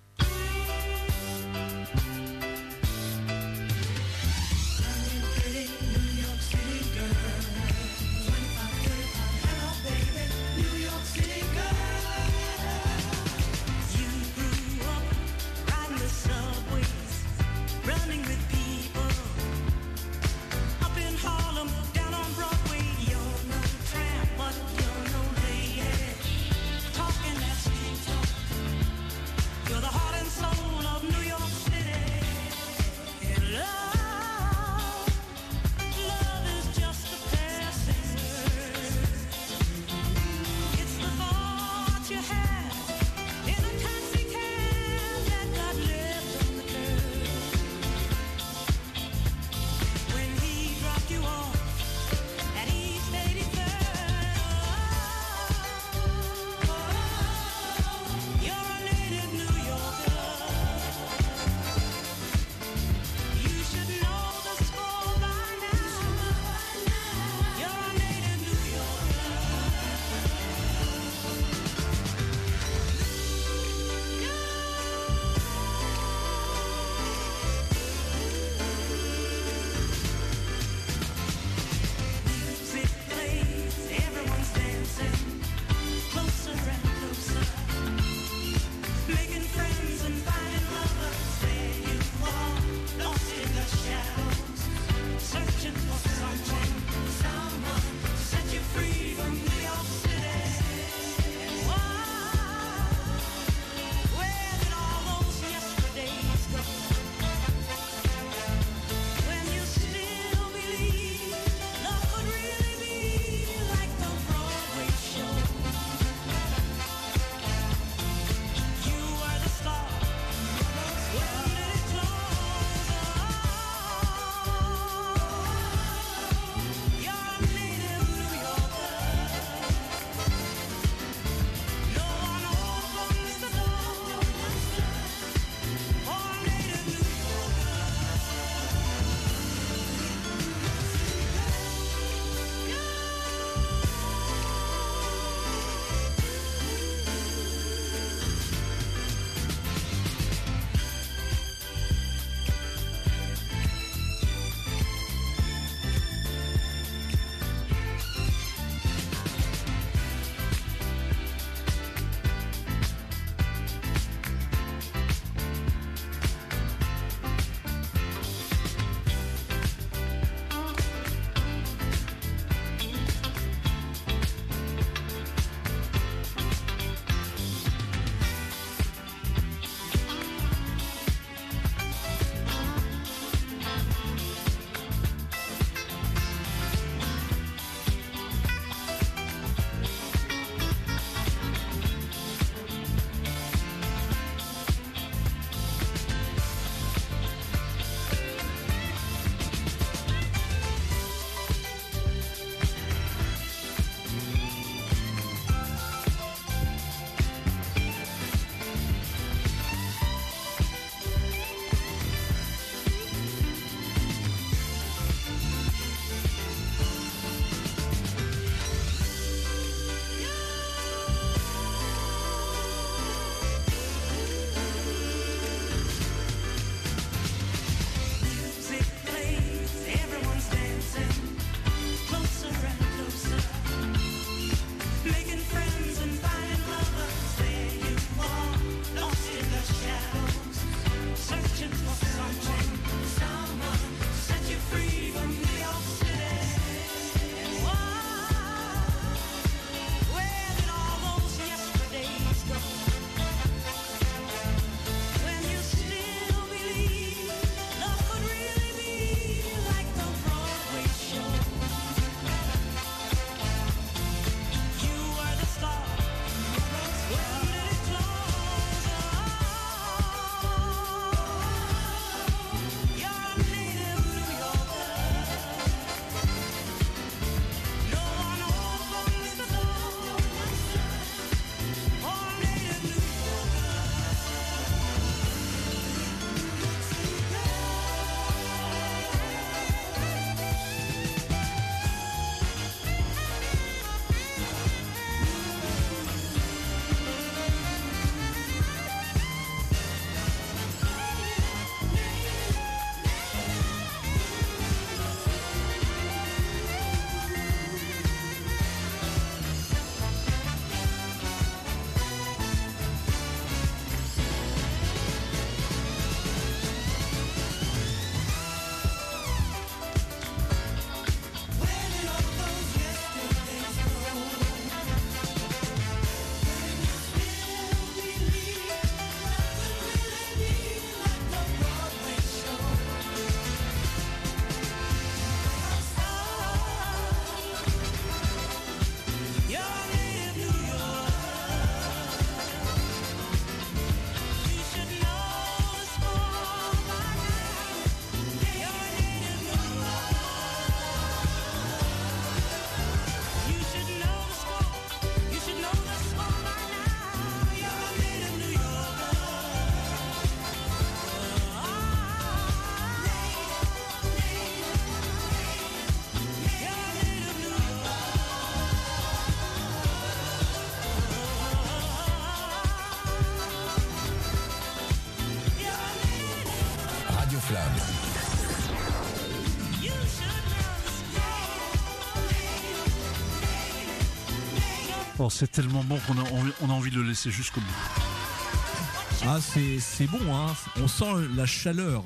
Oh, c'est tellement bon qu'on a, envie- on a envie de le laisser jusqu'au bout. Ah, c'est c'est bon, hein. On sent la chaleur.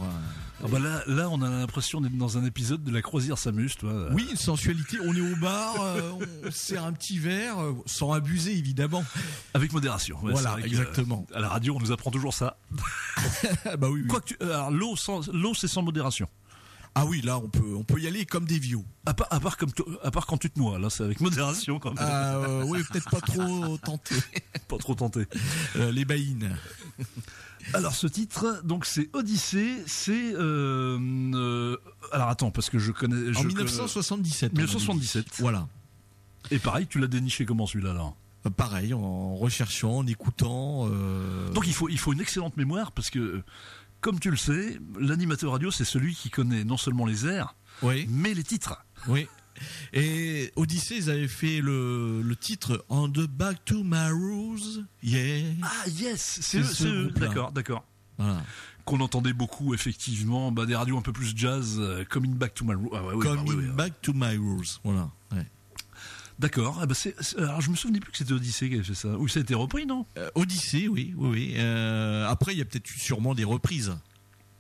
Ah bah là, là, on a l'impression d'être dans un épisode de la croisière s'amuse, toi. Oui, une sensualité. On est au bar, euh, on sert un petit verre, euh, sans abuser évidemment. Avec modération. Ouais, Voilà, que, exactement. euh, à la radio, on nous apprend toujours ça. *laughs* bah oui. oui. Quoi que tu, alors l'eau sans, l'eau c'est sans modération. Ah oui, là on peut, on peut y aller comme des vieux. À part, à part comme, à part quand tu te noies, là, c'est avec modération quand même. Ah euh, oui, peut-être pas trop *laughs* tenté. Pas trop tenté. Euh, les baïnes. Alors ce titre, donc c'est Odyssée, c'est euh, euh, alors attends parce que je connais. Je En connais- 1977. on a dit. 1977. Voilà. Et pareil, tu l'as déniché comment celui-là là Pareil, en recherchant, en écoutant. euh, Donc il faut il faut une excellente mémoire parce que comme tu le sais, l'animateur radio c'est celui qui connaît non seulement les airs, oui, mais les titres. oui. Et Odyssey, ils avaient fait le, le titre On the Back to My Rose. Yeah. Ah yes, C'est eux, ce eux. D'accord, d'accord. Voilà. Qu'on entendait beaucoup effectivement, bah, des radios un peu plus jazz, euh, Coming Back to My Room. Ah, ouais, oui, Coming bah, oui. Back to My Rose. Voilà. Ouais. D'accord. Ah, bah, alors je me souvenais plus que c'était Odyssée qui avait fait ça. Ou ça a été repris, non? Euh, Odyssey, oui, oui. Euh, après, il y a peut-être eu sûrement des reprises.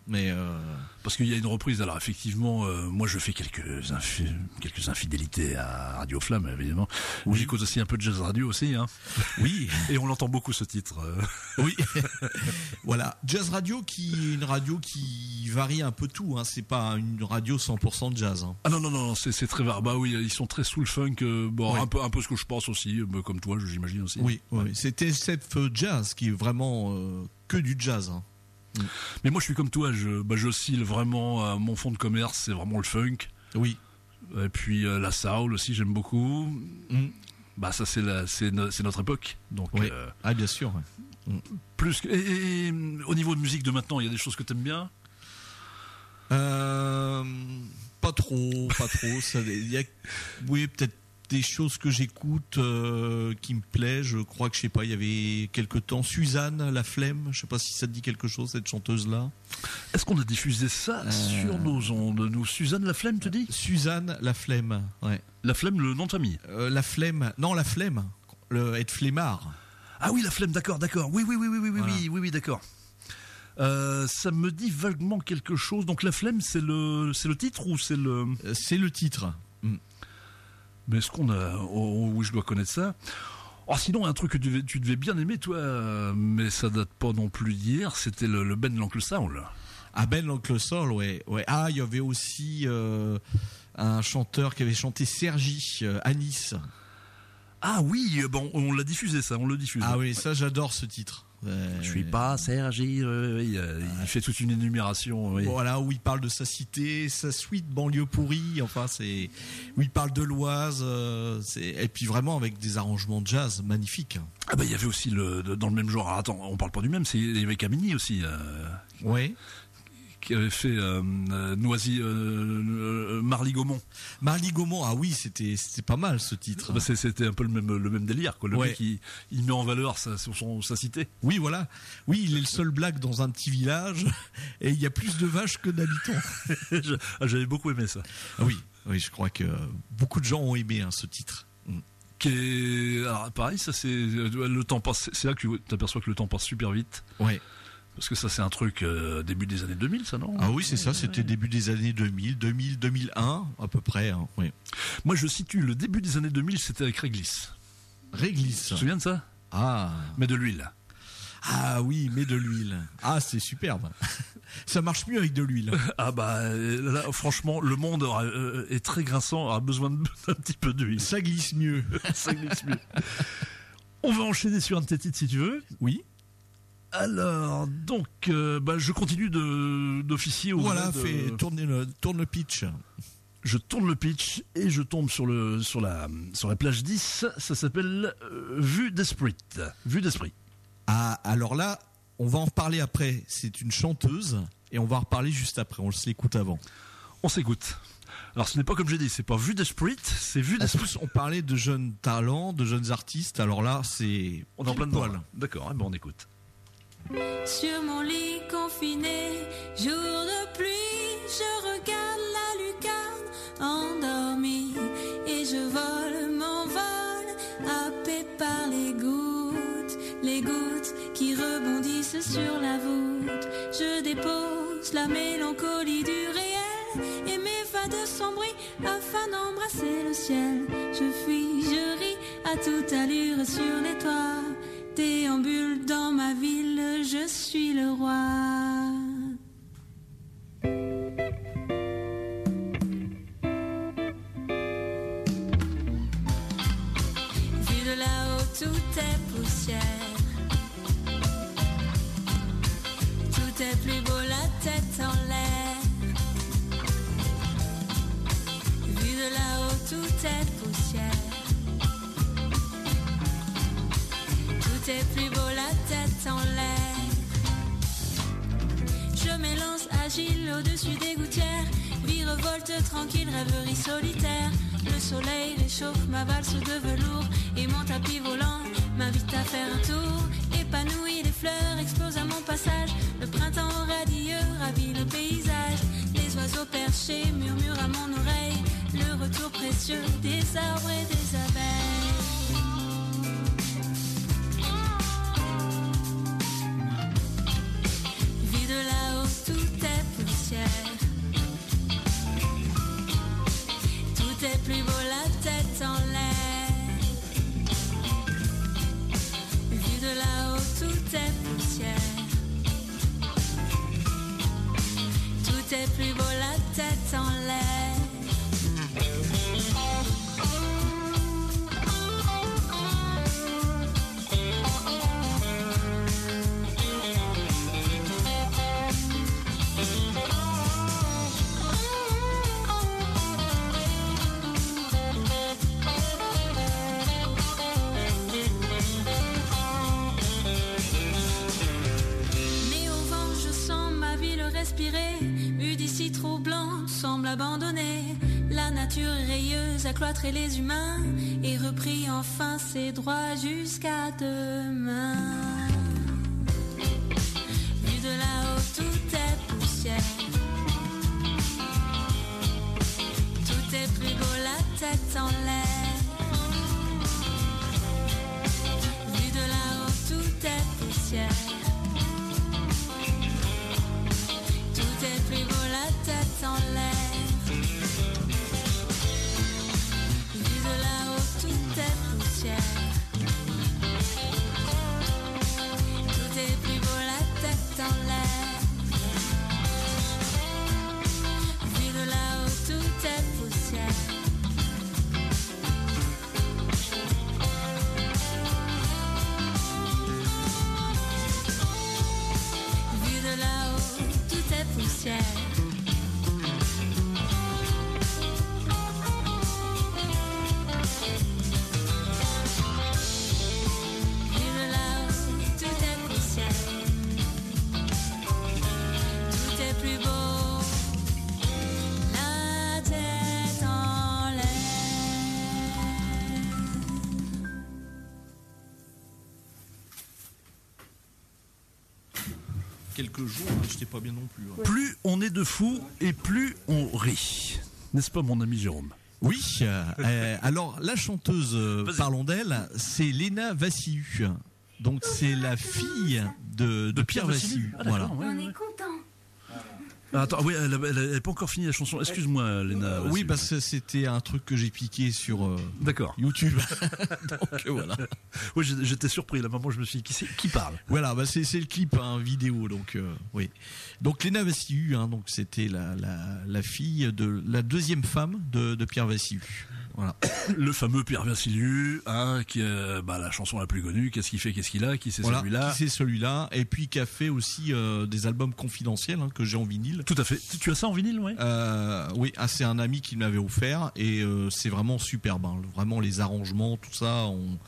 Mais euh, Parce qu'il y a une reprise. Alors effectivement, euh, moi je fais quelques infi- quelques infidélités à Radio Flamme évidemment. Oui. J'écoute aussi un peu de jazz radio aussi. Hein. oui, *laughs* Et on l'entend beaucoup ce titre. euh. oui. *laughs* voilà, Jazz Radio qui est une radio qui varie un peu tout. Hein. C'est pas une radio 100% de jazz. Hein. Ah non non non, c'est très var. Bah oui, ils sont très soul funk. euh, bon, un peu un peu ce que je pense aussi, comme toi, j'imagine aussi. Oui, oui. C'était cette jazz qui est vraiment que du jazz. Hein. Mais moi je suis comme toi, je bah, j'oscille vraiment. mon fond de commerce, c'est vraiment le funk. Oui. Et puis euh, la soul aussi, j'aime beaucoup. Mm. Bah ça c'est la c'est no- c'est notre époque. Donc Oui. euh, Ah, bien sûr. ouais. plus que, et, au niveau de musique de maintenant, il y a des choses que t'aimes bien? Euh, pas trop, pas trop. Ça, y a, oui, peut-être des choses que j'écoute euh, qui me plaisent. Je crois que je sais pas. Il y avait quelque temps Suzanne La Flemme. Je sais pas si ça te dit quelque chose cette chanteuse là. Est-ce qu'on a diffusé ça Euh. sur nos ondes Nous, Suzanne La Flemme, tu dis? Suzanne La Flemme. Ouais. La Flemme, le nom de famille. Euh, la Flemme. Non, La Flemme. Le être flemmard. Ah oui, La Flemme, d'accord, d'accord. Oui, oui, oui, oui, oui, oui, Voilà. oui, oui, oui, d'accord. Euh, ça me dit vaguement quelque chose. Donc La Flemme, c'est le, c'est le titre ou c'est le C'est le titre. Mais est-ce qu'on a oui, je dois connaître ça? Oh, sinon, un truc que tu devais, bien aimer, toi, euh, mais ça date pas non plus d'hier, c'était le, Ben l'Oncle Soul. Ah Ben l'oncle Sol, ouais, ouais. Ah, il y avait aussi euh, un chanteur qui avait chanté Sergi euh, à Nice. Ah oui, euh, bon, on l'a diffusé ça, on le diffuse. Ah oui, ça j'adore ce titre. Euh, Je suis pas Sergi, euh, oui, il fait toute une énumération. Oui. Voilà où il parle de sa cité, sa suite banlieue pourrie. Enfin, c'est où il parle de l'Oise. euh, et puis vraiment avec des arrangements de jazz magnifiques. Ah bah il y avait aussi le dans le même genre. Alors, attends, on parle pas du même, c'est il y avait Camini aussi euh, Ouais. Qui avait fait euh, euh, Noisy euh, Marly Gaumont. Marly Gaumont, ah oui, c'était c'était pas mal ce titre. Bah, c'était un peu le même le même délire quoi. Le Ouais. mec il, il met en valeur sa son, sa cité. Oui, voilà. Oui, il est le seul black dans un petit village et il y a plus de vaches que d'habitants. *laughs* Ah, J'avais beaucoup aimé ça. Ah oui, oui, je crois que beaucoup de gens ont aimé hein, ce titre. Qui est, alors, pareil, ça c'est le temps passe. C'est là que tu t'aperçois que le temps passe super vite. Ouais. Parce que ça c'est un truc euh, début des années 2000 ça non Ah oui, c'est ça, c'était début des années 2000, 2000, 2001 à peu près. Hein, oui. Moi je situe le début des années 2000 c'était avec Réglisse. Réglisse. Tu te souviens de ça? Ah. Mais de l'huile. Ah oui, mais de l'huile. Ah, c'est superbe. *laughs* Ça marche mieux avec de l'huile. *laughs* Ah bah euh, là, franchement, le monde aura, euh, est très grinçant, aura besoin *laughs* d'un petit peu d'huile. Ça glisse mieux. Ça glisse mieux. On va enchaîner sur un titres si tu veux. Oui. Alors, donc, euh, bah, je continue de d'officier au Voilà, de- fait tourner le, tourne le pitch. Je tourne le pitch et je tombe sur le sur la sur la plage 10. Ça s'appelle euh, Vue d'esprit. Vue d'esprit. Ah, alors là, on va en reparler après. C'est une chanteuse et on va en reparler juste après. On se l'écoute avant. On s'écoute. Alors, ce n'est pas comme j'ai dit, c'est pas Vue d'esprit, c'est Vue d'esprit. on parlait de jeunes talents, de jeunes artistes. Alors là, c'est On est en plein poil. D'accord, eh ben on écoute. Sur mon lit confiné, jour de pluie, je regarde la lucarne endormie et je vole, m'envole, happé par les gouttes, les gouttes qui rebondissent sur la voûte. Je dépose la mélancolie du réel et mes m'évade sombrie afin d'embrasser le ciel. Je fuis, je ris à toute allure sur les toits. Déambule dans ma ville, je suis le roi. Vu de là-haut, tout est poussière. Tout est plus beau, la tête en l'air. Vu de là-haut, tout est poussière. Est plus beau, la tête en l'air. Je m'élance agile au-dessus des gouttières. Vie revolte tranquille, rêverie solitaire. Le soleil réchauffe ma valse de velours et mon tapis volant m'invite à faire un tour. Épanoui, les fleurs explosent à mon passage. Le printemps radieux ravit le paysage. Cloîtré les humains et repris enfin ses droits jusqu'à demain. Quelques jours, hein, j'étais pas bien non plus. hein. Plus on est de fous et plus on rit. N'est-ce pas, mon ami Jérôme? Oui. euh, euh, alors la chanteuse, euh, parlons d'elle, c'est Lena Vassiu. Donc c'est la fille de, de Pierre Vassiu. Ah, voilà. ouais, ouais. Ah, Attends, oui, elle n'a pas encore fini la chanson. Excuse-moi, Léna. Oui, Vassiu. parce que c'était un truc que j'ai piqué sur euh, D'accord. YouTube. *laughs* Donc euh, voilà. *laughs* Oui, j'étais surpris. Là, maman, je me suis dit, qui, parle? Voilà, bah c'est le clip hein, vidéo, donc euh, oui. Donc Lena Vassiu, hein, donc c'était la, la, la fille de la deuxième femme de, de Pierre Vassiu. Voilà. *coughs* Le fameux Pierre Vassiliou, hein, qui est bah, la chanson la plus connue. Qu'est-ce qu'il fait? Qu'est-ce qu'il a? Qui c'est Voilà, celui-là? qui c'est celui-là, et puis qui a fait aussi euh, des albums confidentiels hein, que j'ai en vinyle. Tout à fait. Tu, as ça en vinyle, ouais? Euh, oui, ah, c'est un ami qui me l'avait offert et euh, c'est vraiment superbe. hein. Vraiment les arrangements, tout ça, on,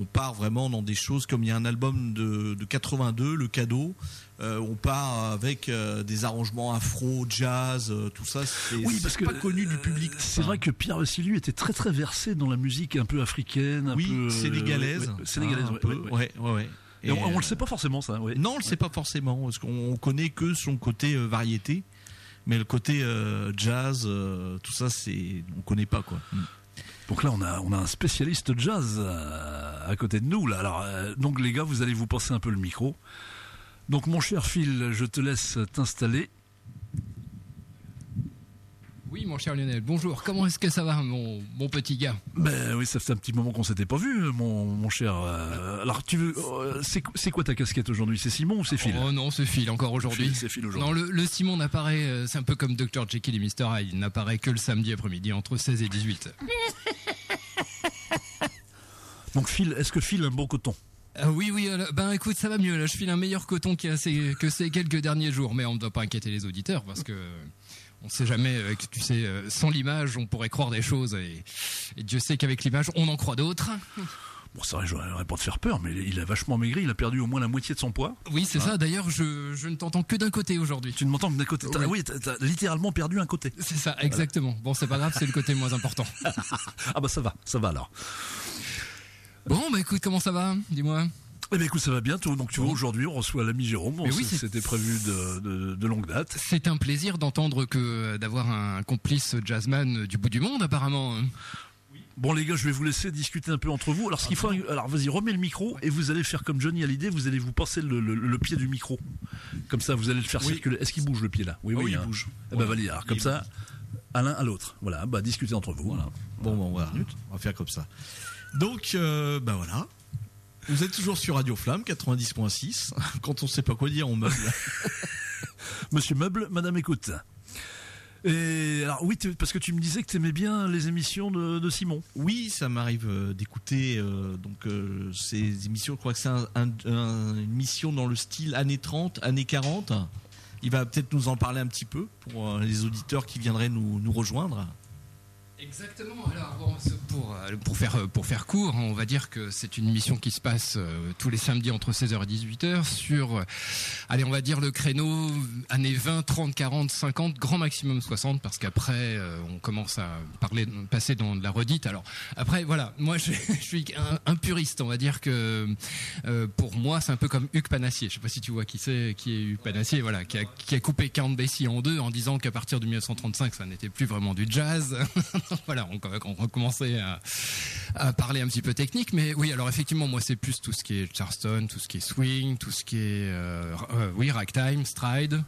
on part vraiment dans des choses comme il y a un album de, de 82, le cadeau. euh, on part avec euh, des arrangements afro, jazz, euh, tout ça. C'est Oui, parce c'est que pas connu du public. C'est vrai que Pierre Vassiliou était très très versé dans la musique un peu africaine, un oui, peu sénégalaise, ouais, sénégalaise, hein, un peu. ouais, ouais. Et on, on le sait pas forcément ça. Non, on le sait pas forcément, parce qu'on on connaît que son côté variété, mais le côté euh, jazz, euh, tout ça, c'est on connaît pas quoi. Donc là, on a on a un spécialiste jazz euh, à côté de nous. Là, alors euh, donc les gars, vous allez vous passer un peu le micro. Donc mon cher Phil, je te laisse t'installer. Oui, mon cher Lionel, bonjour. Comment est-ce que ça va, mon, mon petit gars? Ben oui, ça fait un petit moment qu'on s'était pas vu, mon, mon cher. euh, alors tu veux, euh, c'est c'est quoi ta casquette aujourd'hui? C'est Simon ou c'est Phil? Oh non, c'est Phil encore aujourd'hui. C'est Phil aujourd'hui. Non, le, le Simon n'apparaît, c'est un peu comme Dr. Jekyll et Mr. Hyde, il n'apparaît que le samedi après-midi entre 16 et 18. *laughs* Donc Phil, est-ce que Phil a un bon coton? Ah oui, oui, euh, ben écoute, ça va mieux, là, je file un meilleur coton que ces quelques derniers jours, mais on ne doit pas inquiéter les auditeurs parce que on sait jamais, euh, que, tu sais, euh, sans l'image, on pourrait croire des choses et, et Dieu sait qu'avec l'image, on en croit d'autres. *laughs* Bon, c'est vrai, je n'aurais pas te faire peur, mais il a vachement maigri, il a perdu au moins la moitié de son poids. Oui, c'est Hein ça, d'ailleurs, je, je ne t'entends que d'un côté aujourd'hui. Tu ne m'entends que d'un côté. Oui, t'as t'as littéralement perdu un côté. C'est ça, exactement. Bon, c'est pas grave, c'est le côté moins important. *laughs* Ah bah ça va, ça va alors. Bon, bah écoute, comment ça va? Dis-moi. Eh ben écoute, ça va bien. tout- Donc tu vois, aujourd'hui, on reçoit l'ami Jérôme. Bon, Mais oui, c'était prévu de, de, de longue date. C'est un plaisir d'entendre que d'avoir un complice jazzman du bout du monde, apparemment. Bon les gars, je vais vous laisser discuter un peu entre vous. Alors ce qu'il faut, alors vas-y, remets le micro et vous allez faire comme Johnny Hallyday, vous allez vous passer le, le- le pied du micro. Comme ça, vous allez le faire Oui. circuler. Est-ce qu'il bouge le pied là? Oui, oui, oui, il hein. bouge. Eh ben Voilà. Alors comme Il ça, à l'un à l'autre. Voilà, bah discutez entre vous. Voilà. Bon, bon, voilà. On va faire comme ça. Donc, euh, bah voilà. Vous êtes toujours sur Radio Flamme 90.6. *laughs* Quand on sait pas quoi dire, on meuble. *laughs* Monsieur Meuble, Madame écoute. Et alors oui, parce que tu me disais que tu aimais bien les émissions de, de Simon. Oui, ça m'arrive euh, d'écouter euh, donc euh, ces émissions. Je crois que c'est un, un- un- une émission dans le style années 30, années 40. Il va peut-être nous en parler un petit peu pour les auditeurs qui viendraient nous, nous rejoindre. Exactement. Alors pour euh, pour faire euh, pour faire court, on va dire que c'est une émission qui se passe euh, tous les samedis entre 16h et 18h sur allez, on va dire le créneau années 20, 30, 40, 50, grand maximum 60 parce qu'après on commence à parler passer dans de la redite. Alors après voilà, moi je, *laughs* suis un, puriste, on va dire que pour moi c'est un peu comme Hugues Panassier. Je sais pas si tu vois qui c'est qui est Hugues Panassier, voilà, qui a, qui a coupé Count Basie en deux en disant qu'à partir de 1935 ça n'était plus vraiment du jazz. *laughs* *laughs* voilà, on, on recommençait à, parler un petit peu technique, mais oui, alors effectivement, moi c'est plus tout ce qui est Charleston, tout ce qui est swing, tout ce qui est, euh, euh, ragtime, stride.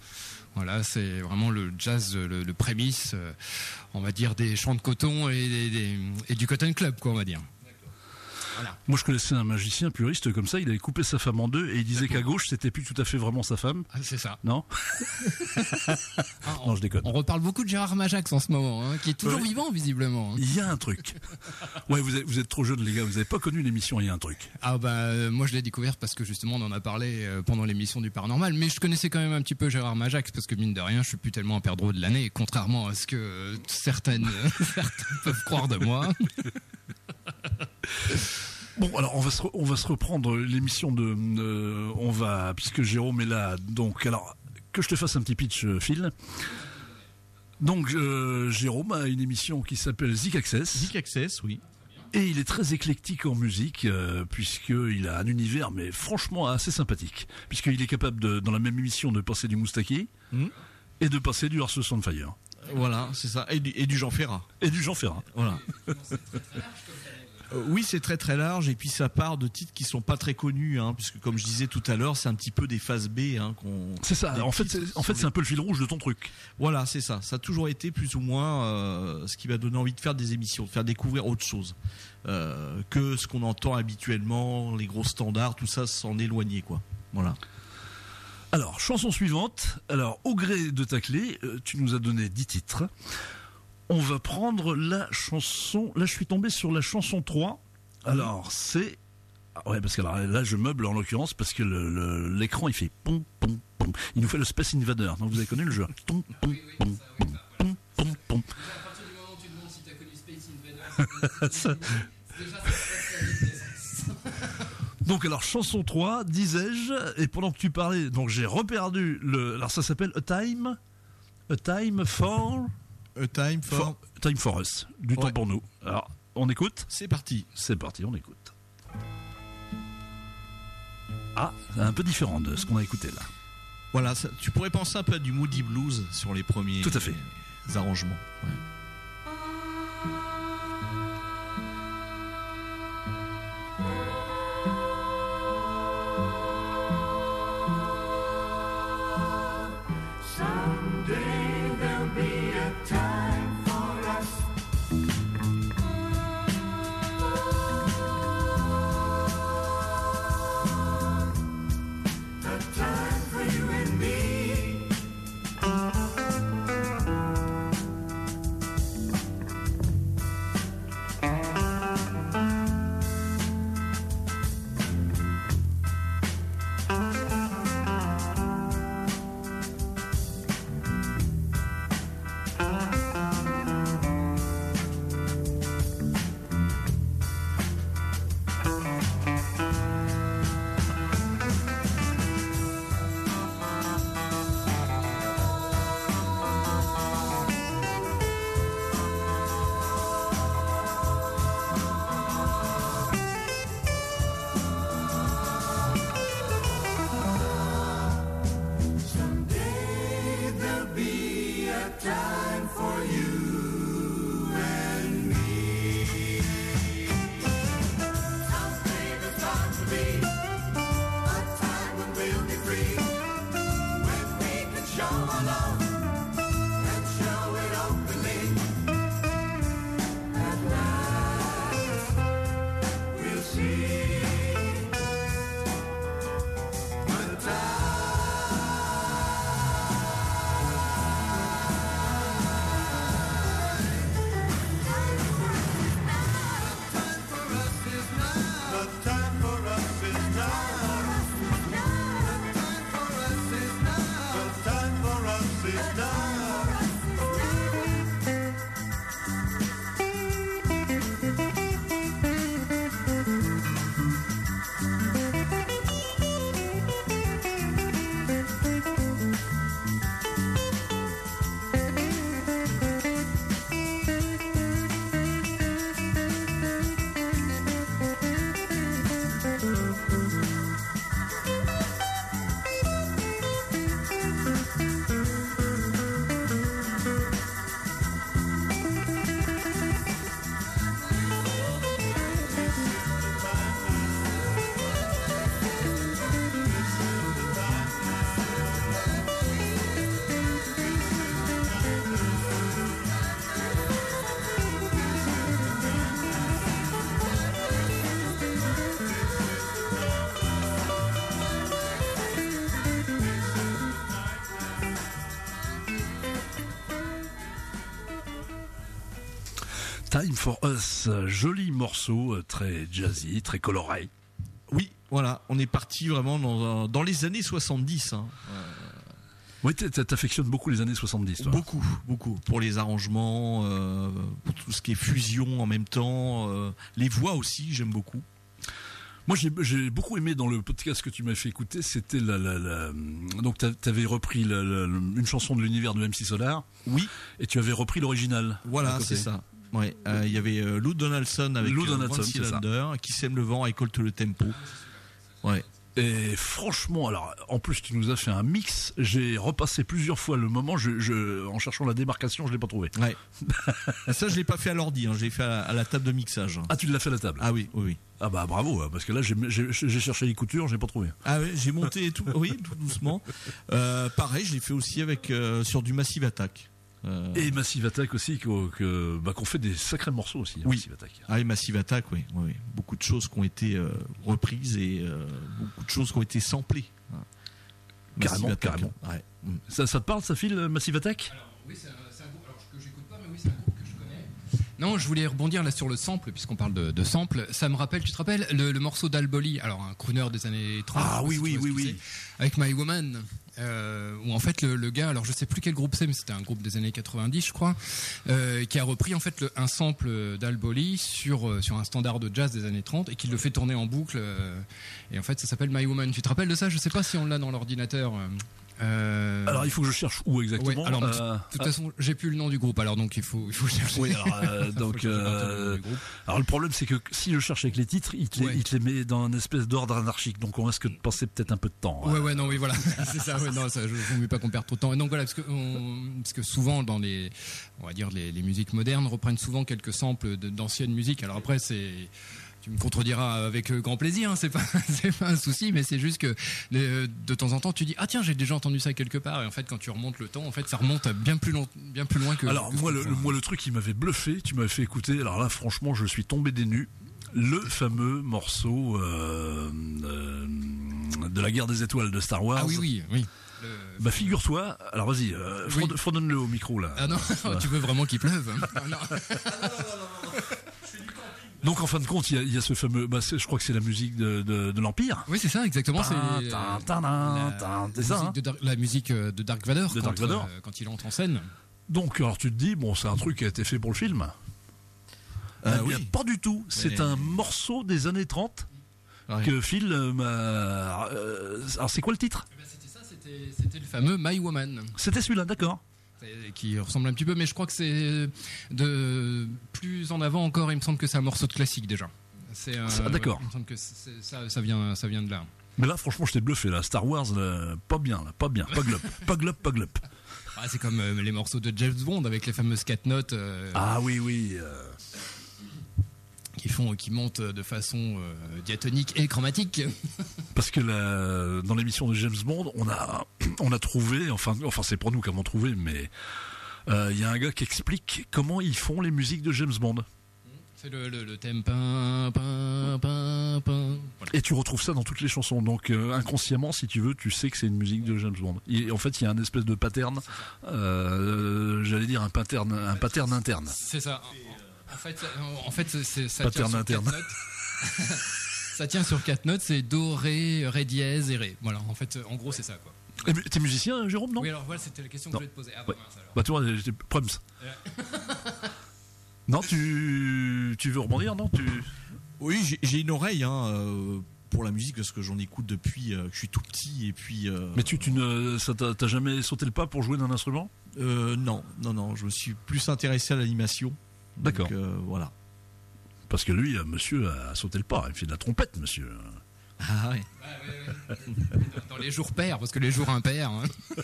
Voilà, c'est vraiment le jazz, le, prémisse, euh, on va dire des champs de coton et, des- et du cotton club, quoi, on va dire. Moi, je connaissais un magicien puriste comme ça. Il avait coupé sa femme en deux et il disait qu'à gauche, c'était plus tout à fait vraiment sa femme. Ah, c'est ça. Non *laughs* Non, je déconne. On reparle beaucoup de Gérard Majax en ce moment, hein, qui est toujours Ouais. vivant visiblement. hein. Il y a un truc. *laughs* Ouais, vous êtes, vous êtes trop jeunes, les gars. Vous n'avez pas connu l'émission. Il y a un truc. Ah bah euh, moi je l'ai découvert parce que justement on en a parlé euh, pendant l'émission du Paranormal, mais je connaissais quand même un petit peu Gérard Majax parce que mine de rien je suis plus tellement un perdreau de l'année, contrairement à ce que euh, certaines *laughs* certains peuvent croire de moi. Bon, alors on va se, re- on va se reprendre l'émission de, euh, on va, puisque Jérôme est là. Donc, alors que je te fasse un petit pitch, euh, Phil. Donc, euh, Jérôme a une émission qui s'appelle Zik Access. Zik Access, oui. Et il est très éclectique en musique, euh, puisqu'il a un univers, mais franchement assez sympathique. Puisqu'il est capable, de, dans la même émission, de passer du Moustaki Mhm. et de passer du Ars on Fire. Voilà, c'est ça. Et du, et du Jean Ferrat. Et du Jean Ferrat. Voilà. *laughs* Euh, oui, c'est très très large et puis ça part de titres qui sont pas très connus, hein, puisque comme je disais tout à l'heure, c'est un petit peu des phases B. Hein, qu'on. C'est ça. En fait, c'est, en fait, c'est un peu le fil rouge de ton truc. Voilà, c'est ça. Ça a toujours été plus ou moins euh, ce qui m'a donné envie de faire des émissions, de faire découvrir autre chose euh, que ce qu'on entend habituellement, les gros standards, tout ça s'en éloigner, quoi. Voilà. Alors, chanson suivante. Alors, au gré de ta clé, tu nous as donné 10 titres. On va prendre la chanson. Là, je suis tombé sur la chanson 3. Alors, c'est. Ah ouais, parce que alors, là, je meuble en l'occurrence parce que l'écran il fait pom pom pom. Il nous fait le Space Invader. Donc, vous avez connu le jeu? Pom, pom, pom, pom, pom, pom, pom. *laughs* Ça- Donc alors chanson 3, disais-je, et pendant que tu parlais, donc j'ai reperdu le. Alors ça s'appelle A Time, A Time for, A Time for, Time for Us, du temps pour nous. Alors on écoute C'est parti. C'est parti, on écoute. Ah, c'est un peu différent de ce qu'on a écouté là. Voilà, ça- tu pourrais penser un peu à du Moody Blues sur les premiers Tout à fait. arrangements. ouais. Time for Us, euh, joli morceau, euh, très jazzy, très coloré. Oui, voilà, on est parti vraiment dans, dans les années 70. hein. Oui, t'a- t'a- t'affectionnes beaucoup les années 70, toi. Beaucoup, beaucoup. Pour les arrangements, euh, pour tout ce qui est fusion en même temps. euh, les voix aussi, j'aime beaucoup. Moi, j'ai- beaucoup aimé dans le podcast que tu m'as fait écouter, c'était la, la, la- donc t'a- t'avais repris la- une chanson de l'univers de MC Solar. Oui. Et tu avais repris l'original. Voilà, c'est ça. Ouais, euh, il y avait euh, Lou Donaldson avec Lou euh, Donaldson. Cylinder, qui sème le vent, récolte le tempo. Ouais. Et franchement, alors, en plus, tu nous as fait un mix. J'ai repassé plusieurs fois le moment. Je, je, en cherchant la démarcation, je l'ai pas trouvé. Ouais. *laughs* Ça, je l'ai pas fait à l'ordi, hein, je l'ai fait à la, à la table de mixage. Ah, tu l'as fait à la table. Ah oui, oui, oui. Ah bah bravo, hein, parce que là, j'ai cherché les coutures, j'ai pas trouvé. Ah oui, j'ai monté tout, oui, tout doucement. Euh, pareil, je l'ai fait aussi avec sur du Massive Attack. Euh, Et Massive Attack aussi, que- bah, qu'on fait des sacrés morceaux aussi. hein, Oui. Massive Attack. Ah, et Massive Attack, oui, oui, oui. Beaucoup de choses qui ont été euh, reprises et euh, beaucoup de choses qui ont été samplées. hein. Massive Carrément, Attack, carrément. Ouais. Ça, ça te parle, ça file Massive Attack? Oui, c'est un, c'est un groupe alors, que j'écoute pas, mais oui, c'est un groupe que je connais. Non, je voulais rebondir là sur le sample, puisqu'on parle de, de sample. Ça me rappelle, tu te rappelles, le, le morceau d'Alboli, alors un crooner des années 30. Ah oui, oui, oui, oui. Avec My Woman. Euh, où en fait le, le gars, alors je sais plus quel groupe c'est, mais c'était un groupe des années 90, je crois, euh, qui a repris en fait le- un sample d'Alboli sur euh, sur un standard de jazz des années 30 et qui le fait tourner en boucle. et en fait, ça s'appelle My Woman. Tu te rappelles de ça? Je sais pas si on l'a dans l'ordinateur. Euh, euh, Alors, il faut que je cherche où exactement Ouais, alors, Euh, de toute façon, j'ai plus le nom du groupe, alors donc il faut, il faut chercher. Oui, alors, euh, *laughs* donc, le euh, alors le problème c'est que si je cherche avec les titres, il te les, Ouais. il te les met dans une espèce d'ordre anarchique, donc on risque de passer peut-être un peu de temps. Ouais, ouais, non, oui, voilà, *laughs* c'est ça. Ouais, non, ça, je ne veux pas qu'on perde trop de temps. Et donc voilà, parce que, on- parce que souvent dans les, on va dire les, les musiques modernes reprennent souvent quelques samples d'anciennes musiques. Alors après, c'est tu me contrediras avec euh, grand plaisir, hein, *laughs* c'est pas un souci, mais c'est juste que euh, de temps en temps tu dis ah tiens j'ai déjà entendu ça quelque part et en fait quand tu remontes le temps en fait ça remonte à bien plus long, bien plus loin que. Alors que moi le, moi le truc qui m'avait bluffé, tu m'avais fait écouter, alors là franchement je suis tombé des nues, le fameux morceau euh, euh, de la guerre des étoiles de Star Wars. ah oui oui oui. Le- Bah figure-toi, alors vas-y, euh, Oui. fredonne- fredonne-le au micro là. Ah non, *laughs* tu veux vraiment qu'il pleuve *laughs* Ah non. Donc en fin de compte, il y a, il y a ce fameux, bah, je crois que c'est la musique de, de, de l'Empire. Oui, c'est ça, exactement. C'est euh, la, ça, musique hein. la euh, de Dark Vador, De quand, Dark Vador. euh, quand il entre en scène. Donc alors tu te dis, bon c'est un truc qui a été fait pour le film. Euh, Eh bien, oui. Pas du tout, c'est Mais- un morceau des années 30 Ouais. que Phil euh, m'a... euh, alors c'est quoi le titre? C'était ça, c'était c'était le fameux My Woman. C'était celui-là, d'accord. Qui ressemble un petit peu, mais je crois que c'est de plus en avant encore. Il me semble que c'est un morceau de classique déjà. C'est euh, Ah, d'accord. Il me semble que ça, ça vient, ça vient de là. Mais là franchement j'étais bluffé là, Star Wars, là, pas bien là, pas bien, pas glop, pas glop, pas glop. Ah, c'est comme euh, les morceaux de James Bond avec les fameuses quatre notes. euh, Ah oui oui. euh, qui font qui montent de façon euh, diatonique et chromatique. *laughs* Parce que la- dans l'émission de James Bond, on a, *clears throat* on a trouvé, enfin, enfin c'est pour nous qu'avons trouvé, mais euh, il y a un gars qui explique comment ils font les musiques de James Bond. C'est le, le, le thème pin, pin, pin. Voilà. Et tu retrouves ça dans toutes les chansons. Donc euh, inconsciemment, si tu veux, tu sais que c'est une musique de James Bond. Et en fait, il y a un espèce de pattern, euh, j'allais dire un pattern, un pattern interne. C'est ça. En fait, ça- en fait, c'est ça Pattern tient sur interne. quatre notes. *laughs* ça tient sur quatre notes, c'est do, ré, ré dièse et ré. Voilà, en fait, en gros, c'est ça quoi. T'es musicien, Jérôme, non? Oui, alors voilà, c'était la question que Non. je voulais te poser. Ah, Ouais. bah, mince, alors. Bah tu vois, j'étais Prums. non, tu, tu veux rebondir, non? Tu... Oui, j'ai- j'ai une oreille hein, euh, pour la musique parce que j'en écoute depuis euh, que je suis tout petit et puis. euh, Mais tu, tu ne, ça t'a t'as jamais sauté le pas pour jouer d'un instrument? euh, non, non, non, je me suis plus intéressé à l'animation. D'accord. euh, voilà. Parce que lui, euh, monsieur a sauté le pas. Il fait de la trompette, monsieur. Ah ouais. *laughs* Dans les jours pairs, parce que les jours impairs. hein. *laughs*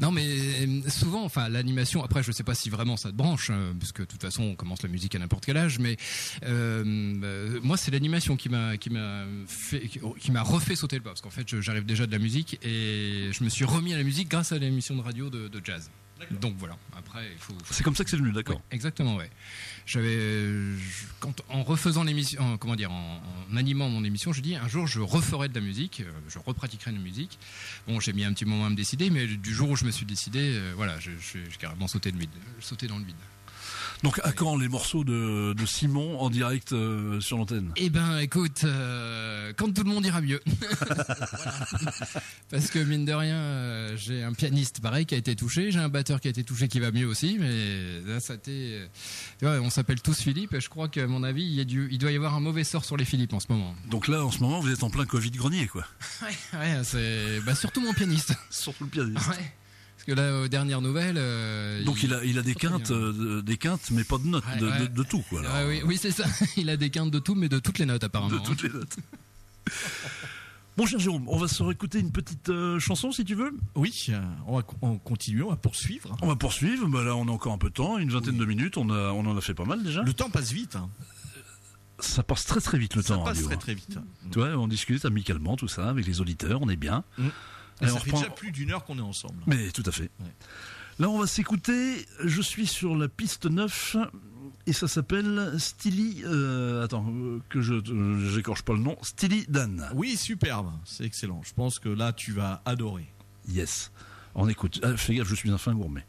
non, mais euh, souvent, enfin, l'animation. Après, je sais pas si vraiment ça te branche, euh, puisque de toute façon, on commence la musique à n'importe quel âge. Mais euh, euh, moi, c'est l'animation qui m'a qui m'a fait qui m'a refait sauter le pas, parce qu'en fait, j'arrive déjà de la musique et je me suis remis à la musique grâce à l'émission de radio de, de jazz. Donc voilà. Après, il faut. faut- C'est comme ça que c'est venu, d'accord. Exactement, ouais. J'avais, euh, quand, en refaisant l'émission, en- comment dire, en, en animant mon émission, je dis un jour je referai de la musique, euh, je repratiquerai de la musique. Bon, j'ai mis un petit moment à me décider, mais du jour où je me suis décidé, euh, voilà, j'ai carrément sauté, vide, sauté dans le vide. Donc à quand les morceaux de, de Simon en direct euh, sur l'antenne? Eh ben, écoute, euh, quand tout le monde ira mieux. *laughs* Parce que mine de rien, euh, j'ai un pianiste pareil qui a été touché, j'ai un batteur qui a été touché qui va mieux aussi, mais là, ça on s'appelle tous Philippe et je crois qu'à mon avis, il, y a du, il doit y avoir un mauvais sort sur les Philippe en ce moment. Donc là, en ce moment, vous êtes en plein Covid grenier, quoi. Ouais, ouais, c'est bah, surtout mon pianiste. *laughs* Surtout le pianiste. Ouais. Parce que là, aux dernières nouvelles. euh, Donc il a, il a des quintes, euh, de- des quintes, mais pas de notes, Ouais, de, ouais. de- de tout, quoi. alors. Ah oui, oui c'est ça. *laughs* Il a des quintes de tout, mais de toutes les notes apparemment. De toutes les notes. *laughs* Bon, cher Jérôme, on va se réécouter une petite euh, chanson, si tu veux. Oui, euh, on va on continue, on va poursuivre. On va poursuivre. Bah là, on a encore un peu de temps, une vingtaine de minutes. On a, on en a fait pas mal déjà. Le temps passe vite. hein. Ça passe très très vite le Ça temps. en passe radio, très hein. très vite. Tu vois, on discute amicalement, tout ça, avec les auditeurs, on est bien. Mm. Et ça on fait reprend- déjà plus d'une heure qu'on est ensemble. Mais tout à fait. Là, on va s'écouter. Je suis sur la piste 9 et ça s'appelle Stilly. euh, attends, euh, que je euh, j'écorche pas le nom. Stilly Dan. Oui, superbe, c'est excellent. Je pense que là, tu vas adorer. Yes. On écoute. Ah, fais gaffe, je suis un fin gourmet.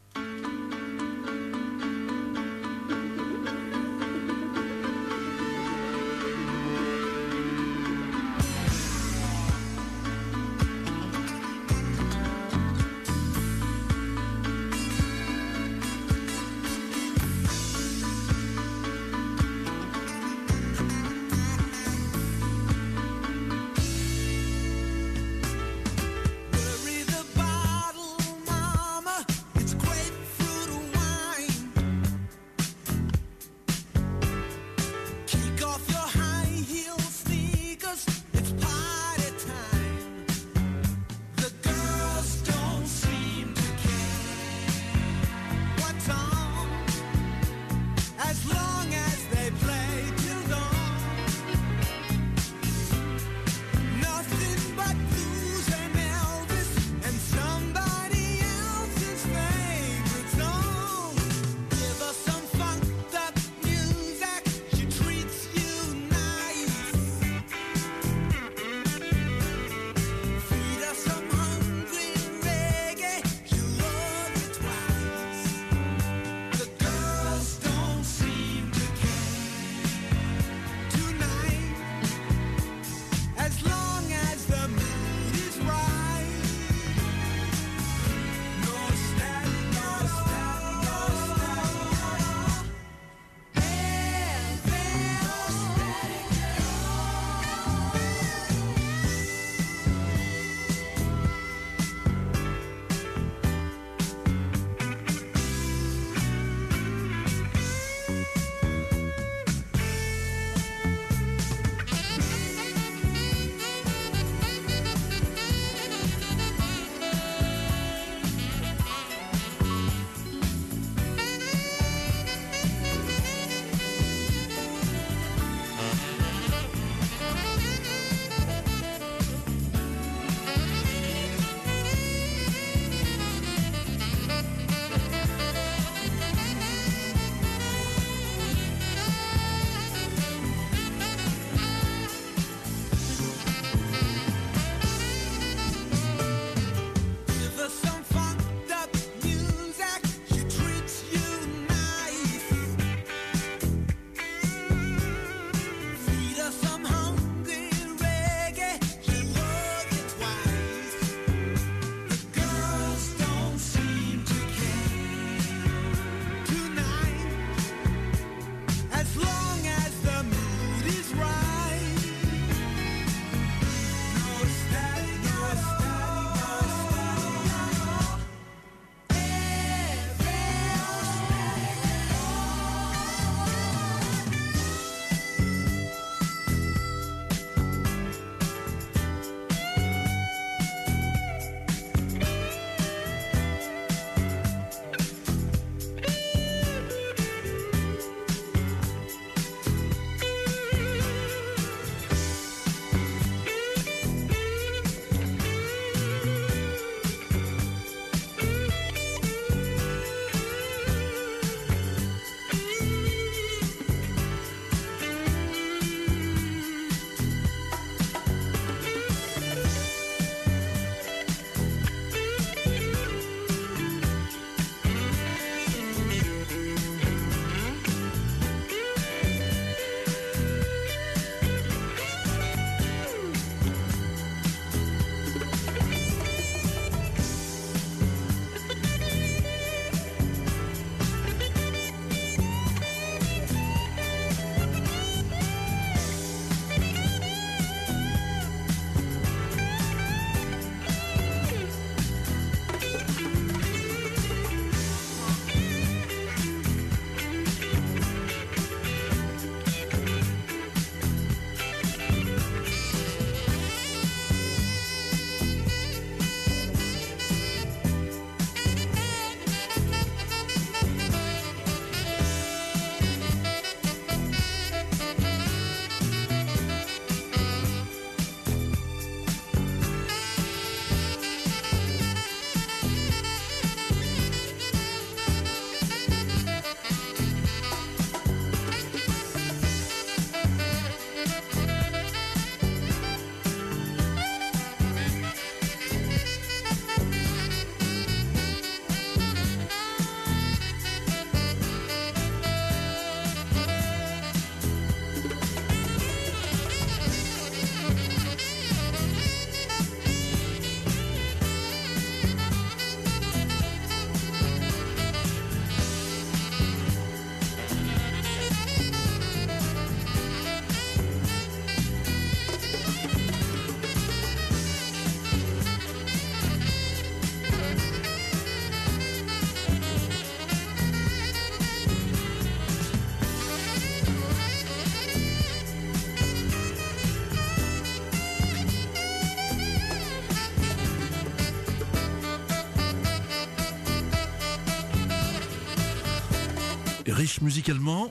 Riche musicalement.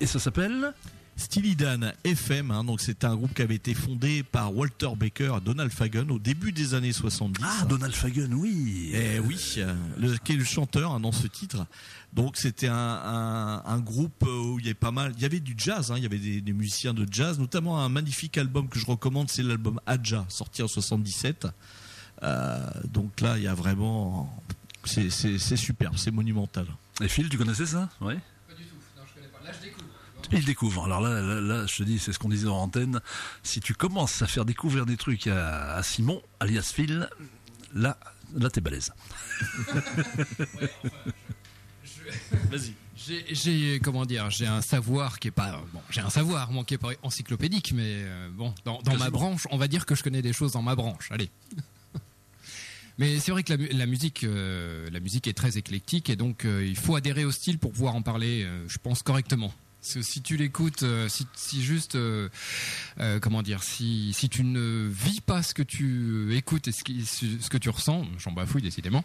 Et ça s'appelle Steely Dan FM, hein, donc c'est un groupe qui avait été fondé par Walter Baker et Donald Fagen au début des années 70. Ah, Donald Fagen, oui. Eh oui, euh, le, qui est le chanteur hein, dans ce titre. Donc c'était un, un, un groupe où il y avait pas mal, il y avait du jazz, hein, il y avait des, des musiciens de jazz, notamment un magnifique album que je recommande, c'est l'album Adja, sorti en 77. Euh, donc là, il y a vraiment, c'est superbe, c'est monumental. Et Phil, tu connaissais ça Oui. Pas du tout, non, je connais pas. Là, je découvre. Il découvre. Alors là, là, là, je te dis, c'est ce qu'on disait en antenne. Si tu commences à faire découvrir des trucs à, à Simon, alias Phil, là, là, t'es balèze. Vas-y. J'ai, comment dire, j'ai un savoir qui est pas bon, j'ai un savoir moi qui est pas encyclopédique, mais euh, bon, dans, dans ma branche, on va dire que je connais des choses dans ma branche. Allez. Mais c'est vrai que la, mu- la musique, euh, la musique est très éclectique et donc euh, il faut adhérer au style pour pouvoir en parler, euh, je pense correctement. Parce que si tu l'écoutes, euh, si, si juste, euh, euh, comment dire, si, si tu ne vis pas ce que tu écoutes et ce, qui- ce que tu ressens, j'en bafouille décidément,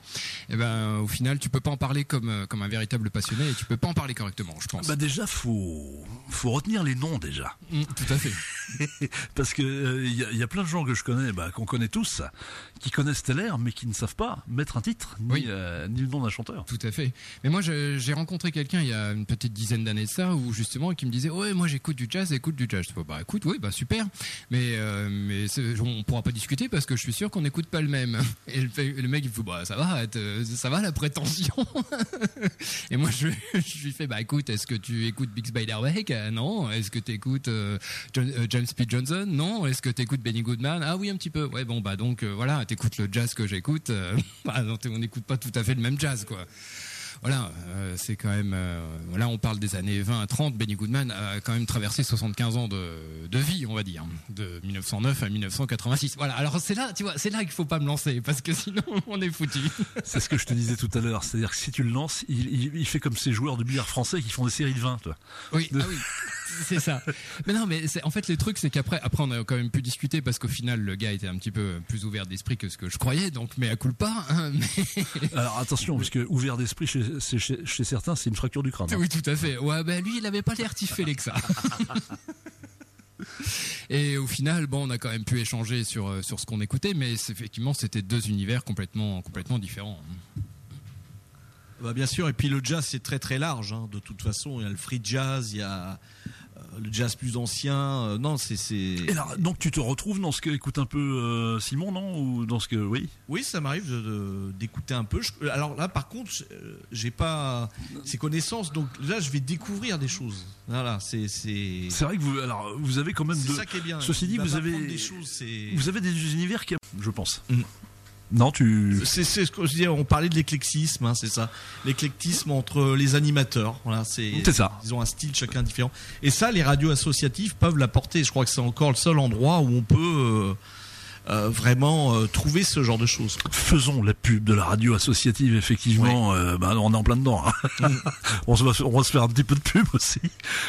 et ben au final tu peux pas en parler comme euh, comme un véritable passionné et tu peux pas en parler correctement, je pense. Bah déjà, faut, faut retenir les noms déjà. Mm, tout à fait. *laughs* Parce que euh, il y, a- il y a plein de gens que je connais, bah, qu'on connaît tous, qui connaissent Stellaire, mais qui ne savent pas mettre un titre, ni, Oui. euh, ni le nom d'un chanteur. Tout à fait. Mais moi, je- j'ai rencontré quelqu'un il y a une petite dizaine d'années de ça, où justement, qui me disait, ouais, moi j'écoute du jazz, écoute du jazz. Je fais, bah écoute, oui, bah super. Mais euh, mais on pourra pas discuter parce que je suis sûr qu'on n'écoute pas le même. Et le, mec, il me fait, bah ça va, te- ça va la prétention. *laughs* Et moi, je, je lui fais, bah écoute, est-ce que tu écoutes Big Spiderbeck Euh, Non. Est-ce que tu écoutes James P. Johnson? Non. Est-ce que tu écoutes Benny Goodman? Ah oui, un petit peu. Ouais, bon, bah donc euh, voilà, t'écoutes le jazz que j'écoute. euh, *laughs* bah, non, on n'écoute pas tout à fait le même jazz, quoi. Voilà, euh, c'est quand même. euh, là, on parle des années 20 à 30. Benny Goodman a quand même traversé 75 ans de, de vie, on va dire, de 1909 à 1986. Voilà. Alors c'est là, tu vois, c'est là qu'il faut pas me lancer parce que sinon *laughs* on est foutu. C'est ce que je te disais tout à l'heure. C'est-à-dire que si tu le lances, il, il- il fait comme ces joueurs de billard français qui font des séries de 20. Toi. Oui, De- ah oui, c'est ça. Mais non, mais c'est- en fait, les trucs, c'est qu'après, après, on a quand même pu discuter parce qu'au final, le gars était un petit peu plus ouvert d'esprit que ce que je croyais, donc mais à coup pas. Hein, *laughs* mais... Alors attention, parce que ouvert d'esprit chez, chez, chez certains, c'est une fracture du crâne. hein. Oui, tout à fait. Ouais, ben lui, il avait pas l'air tiffélé que ça. *laughs* Et au final, bon, on a quand même pu échanger sur euh, sur ce qu'on écoutait, mais c'est- effectivement, c'était deux univers complètement complètement différents. Bah, bien sûr, et puis le jazz c'est très très large. hein. De toute façon, il y a le free jazz, il y a le jazz plus ancien. Euh, non, c'est c'est. Et là, donc tu te retrouves dans ce que écoute un peu euh, Simon, non? Ou dans ce que oui? Oui, ça m'arrive d'écouter un peu. Je- alors là, par contre, je- euh, j'ai pas ces connaissances, donc là, je vais découvrir des choses. Voilà, c'est c'est. C'est vrai que vous, alors vous avez quand même C'est de. ça qui est bien. Ceci dit, vous avez des choses. Vous avez des univers qui, je pense. Mm. Non, tu. c'est c'est ce que je disais. On parlait de l'éclectisme, hein, c'est ça. L'éclectisme entre les animateurs. Voilà, c'est. C'est ça. Ils ont un style chacun différent. Et ça, les radios associatives peuvent l'apporter. Je crois que c'est encore le seul endroit où on peut euh, euh, vraiment euh, trouver ce genre de choses. Faisons la pub de la radio associative, effectivement. euh, bah, on est en plein dedans. hein. *laughs* on, se va, on va se faire un petit peu de pub aussi.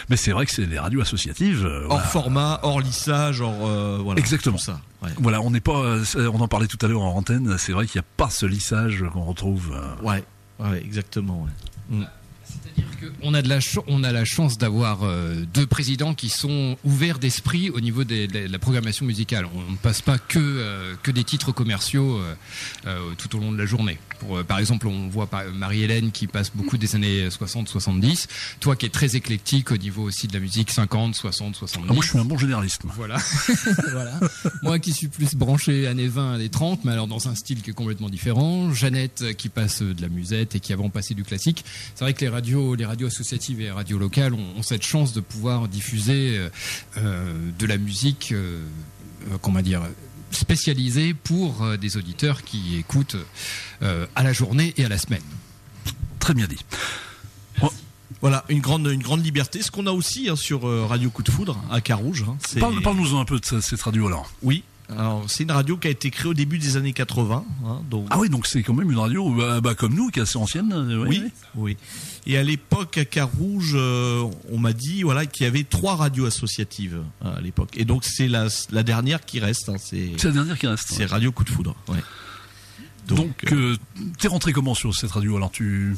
Mais c'est vrai que c'est les radios associatives. Hors voilà. format, hors lissage, hors voilà. Exactement. ça. Ouais. Voilà, on n'est pas. on en parlait tout à l'heure en antenne. C'est vrai qu'il n'y a pas ce lissage qu'on retrouve. Ouais, ouais, exactement. ouais. Mm. Qu'on a de la on a la chance d'avoir euh, deux présidents qui sont ouverts d'esprit au niveau de la programmation musicale. On ne passe pas que euh, que des titres commerciaux euh, tout au long de la journée. Pour, euh, par exemple, on voit par- Marie-Hélène qui passe beaucoup des années 60-70. Toi qui es très éclectique au niveau aussi de la musique 50, 60, 70. ah, moi, je suis un bon généraliste. moi. Voilà. *laughs* voilà. Moi qui suis plus branché années 20, années 30, mais alors dans un style qui est complètement différent. Jeannette euh, qui passe de la musette et qui avant passé du classique. C'est vrai que les radios, les radios associatives et les radios locales ont, ont cette chance de pouvoir diffuser euh, euh, de la musique, euh, euh, comment dire, spécialisée pour euh, des auditeurs qui écoutent euh, à la journée et à la semaine. Très bien dit. Voilà, une grande, une grande liberté. Ce qu'on a aussi hein, sur euh, Radio Coup de Foudre à Carouge. hein, Parle-nous un peu de ce- cette radio alors. Oui. Alors, c'est une radio qui a été créée au début des années 80. hein, donc, Ah oui, donc c'est quand même une radio bah, bah, comme nous, qui est assez ancienne. euh, ouais, oui, ouais. oui. Et à l'époque, à Carouge, euh, on m'a dit voilà, qu'il y avait trois radios associatives euh, à l'époque. Et donc, c'est la, la dernière qui reste. hein, c'est C'est la dernière qui reste. c'est Radio Coup de Foudre. Donc, euh, t'es rentré comment sur cette radio Alors tu.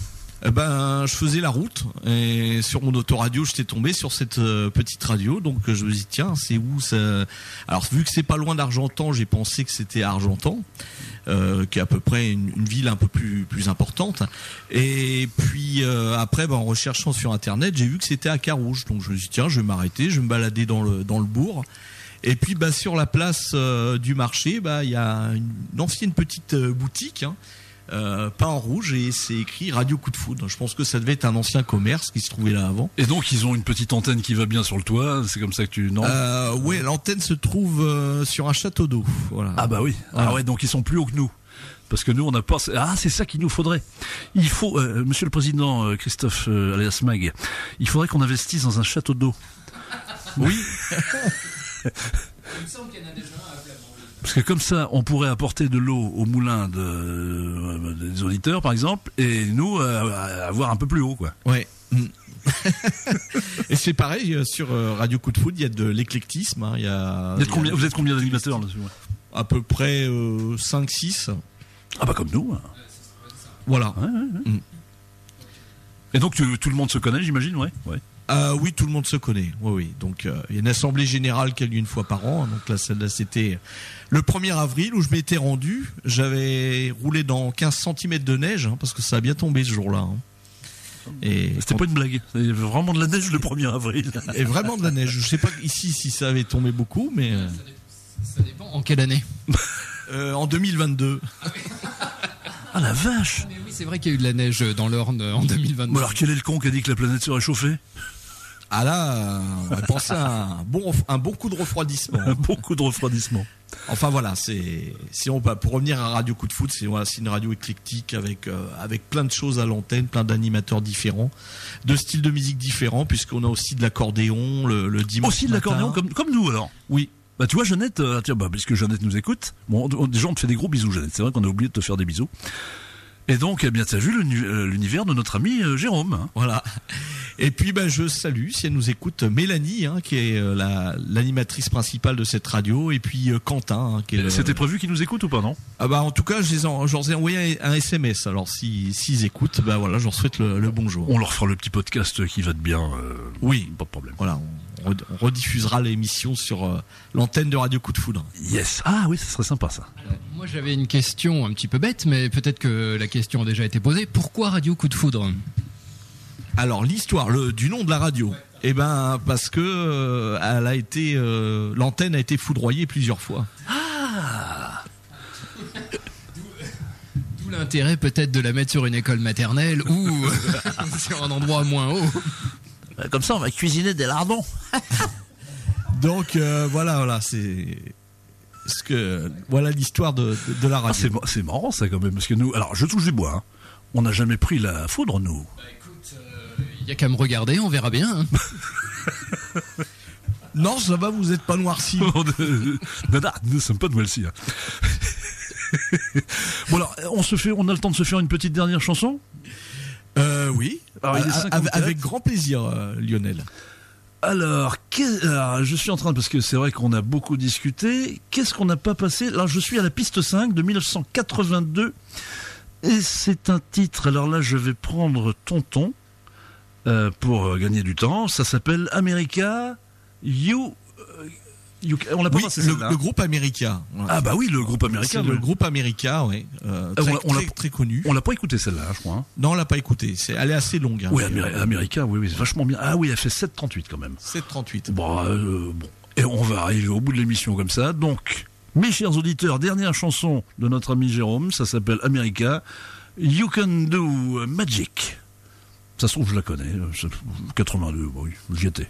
Eh ben, je faisais la route et sur mon autoradio, j'étais tombé sur cette euh, petite radio. Donc je me dis tiens, c'est où ça? Alors vu que c'est pas loin d'Argentan, j'ai pensé que c'était Argentan, euh, qui est à peu près une, ville un peu plus plus importante. Et puis euh, après, ben, en recherchant sur internet, j'ai vu que c'était à Carouge. Donc je me dis tiens, je vais m'arrêter, je vais me balader dans le dans le bourg. Et puis bah, sur la place du marché, bah, il y a une, ancienne petite boutique. Hein, euh, peint en rouge et c'est écrit Radio Coup de Foudre. Je pense que ça devait être un ancien commerce qui se trouvait là avant. Et donc ils ont une petite antenne qui va bien sur le toit, c'est comme ça que tu non? Euh, ouais, l'antenne se trouve euh, sur un château d'eau. Voilà. Ah bah oui. Voilà. Ah ouais, donc ils sont plus hauts que nous. Parce que nous, on n'a pas. Ah, c'est ça qu'il nous faudrait. Il faut, euh, Monsieur le Président euh, Christophe euh, alias Mag, il faudrait qu'on investisse dans un château d'eau. Oui. Parce que comme ça, on pourrait apporter de l'eau au moulin de, euh, des auditeurs, par exemple, et nous euh, avoir un peu plus haut, quoi. Ouais. *laughs* Et c'est pareil euh, sur Radio Coup de Foudre, il y a de l'éclectisme. hein, il y a, Vous êtes combien, vous êtes combien d'animateurs là-dessus ouais? À peu près 5-6. Ah bah comme nous. hein. Voilà. Ouais, ouais, ouais. Mm. Et donc tu- tout le monde se connaît, j'imagine, ouais? ouais. Euh, oui, tout le monde se connaît. Oui, oui. Donc, euh, il y a une assemblée générale qui a lieu une fois par an. Donc là, celle-là, c'était le 1er avril où je m'étais rendu. J'avais roulé dans 15 cm de neige hein, parce que ça a bien tombé ce jour-là. hein. Et C'était pas une blague. C'est vraiment de la neige le 1er avril. *laughs* et vraiment de la neige. Je sais pas ici si ça avait tombé beaucoup, mais euh, Ça dépend en quelle année *laughs* euh, en 2022. Ah la vache Mais oui, c'est vrai qu'il y a eu de la neige dans l'Orne en 2022. Bon alors quel est le con qui a dit que la planète se réchauffait? Ah là, on va penser à un bon, un bon coup de refroidissement. *laughs* Un bon coup de refroidissement. Enfin voilà, c'est si on pour revenir à Radio Coup de Foot, c'est voilà, une radio éclectique avec euh, avec plein de choses à l'antenne, plein d'animateurs différents, de styles de musique différents, puisqu'on a aussi de l'accordéon le, le dimanche. Aussi de l'accordéon comme, comme nous alors Oui. Bah tu vois Jeannette, euh, tiens bah puisque Jeannette nous écoute, bon on- déjà on te fait des gros bisous Jeannette, c'est vrai qu'on a oublié de te faire des bisous. Et donc eh bien t'as vu l'uni- euh, l'univers de notre ami euh, Jérôme. hein. Voilà. Et puis ben je salue si elle nous écoute Mélanie, hein, qui est euh, la l'animatrice principale de cette radio, et puis Quentin, hein, qui est le- C'était prévu qu'il nous écoute ou pas non? Ah bah en tout cas je les en, je leur ai envoyé un, SMS. Alors si s'ils écoutent, bah voilà, je leur souhaite le, le bonjour. On leur fera le petit podcast qui va de bien. euh, Oui. Pas de problème. Voilà, on, on rediffusera l'émission sur euh, l'antenne de Radio Coup de Foudre. Yes. Ah oui, ça serait sympa ça. Moi, j'avais une question un petit peu bête, mais peut-être que la question a déjà été posée. Pourquoi Radio Coup de Foudre? Alors l'histoire le, du nom de la radio. Eh ben parce que euh, elle a été euh, l'antenne a été foudroyée plusieurs fois. D'où l'intérêt peut-être de la mettre sur une école maternelle ou *laughs* sur un endroit moins haut. Comme ça, on va cuisiner des lardons. *laughs* Donc euh, voilà voilà c'est ce que voilà l'histoire de, de, de la Ah, radio. c'est mar- c'est marrant ça quand même parce que nous, alors je touche du bois. hein. On n'a jamais pris la foudre nous. Il y a qu'à me regarder, on verra bien. hein. *laughs* non ça va vous êtes pas noirci. *laughs* non, non, nous ne sommes pas Welsi. hein. bon alors, on se fait, on a le temps de se faire une petite dernière chanson? Euh, oui. Alors, il est 54. avec, avec grand plaisir euh, Lionel. Alors, je suis en train, parce que c'est vrai qu'on a beaucoup discuté, qu'est-ce qu'on n'a pas passé? Alors, je suis à la piste 5 de 1982, et c'est un titre, alors là, je vais prendre Tonton, euh, pour gagner du temps, ça s'appelle America, You... euh, You- on l'a pas Oui, passé le, groupe America. Ah bah oui, le groupe américain. le groupe America, oui. Euh, Ah, très, on très, très connu. On l'a pas écouté celle-là, je crois. hein. Non, on l'a pas écouté. C'est, elle est assez longue. Hein, Oui, euh, America, oui, oui, c'est vachement bien. Ah oui, elle fait 7,38 quand même. 738. Bon, euh, bon. Et on va arriver au bout de l'émission comme ça. Donc, mes chers auditeurs, dernière chanson de notre ami Jérôme, ça s'appelle America. You Can Do Magic. Ça se trouve, je la connais. euh, c'est 82, bon, oui, j'y étais.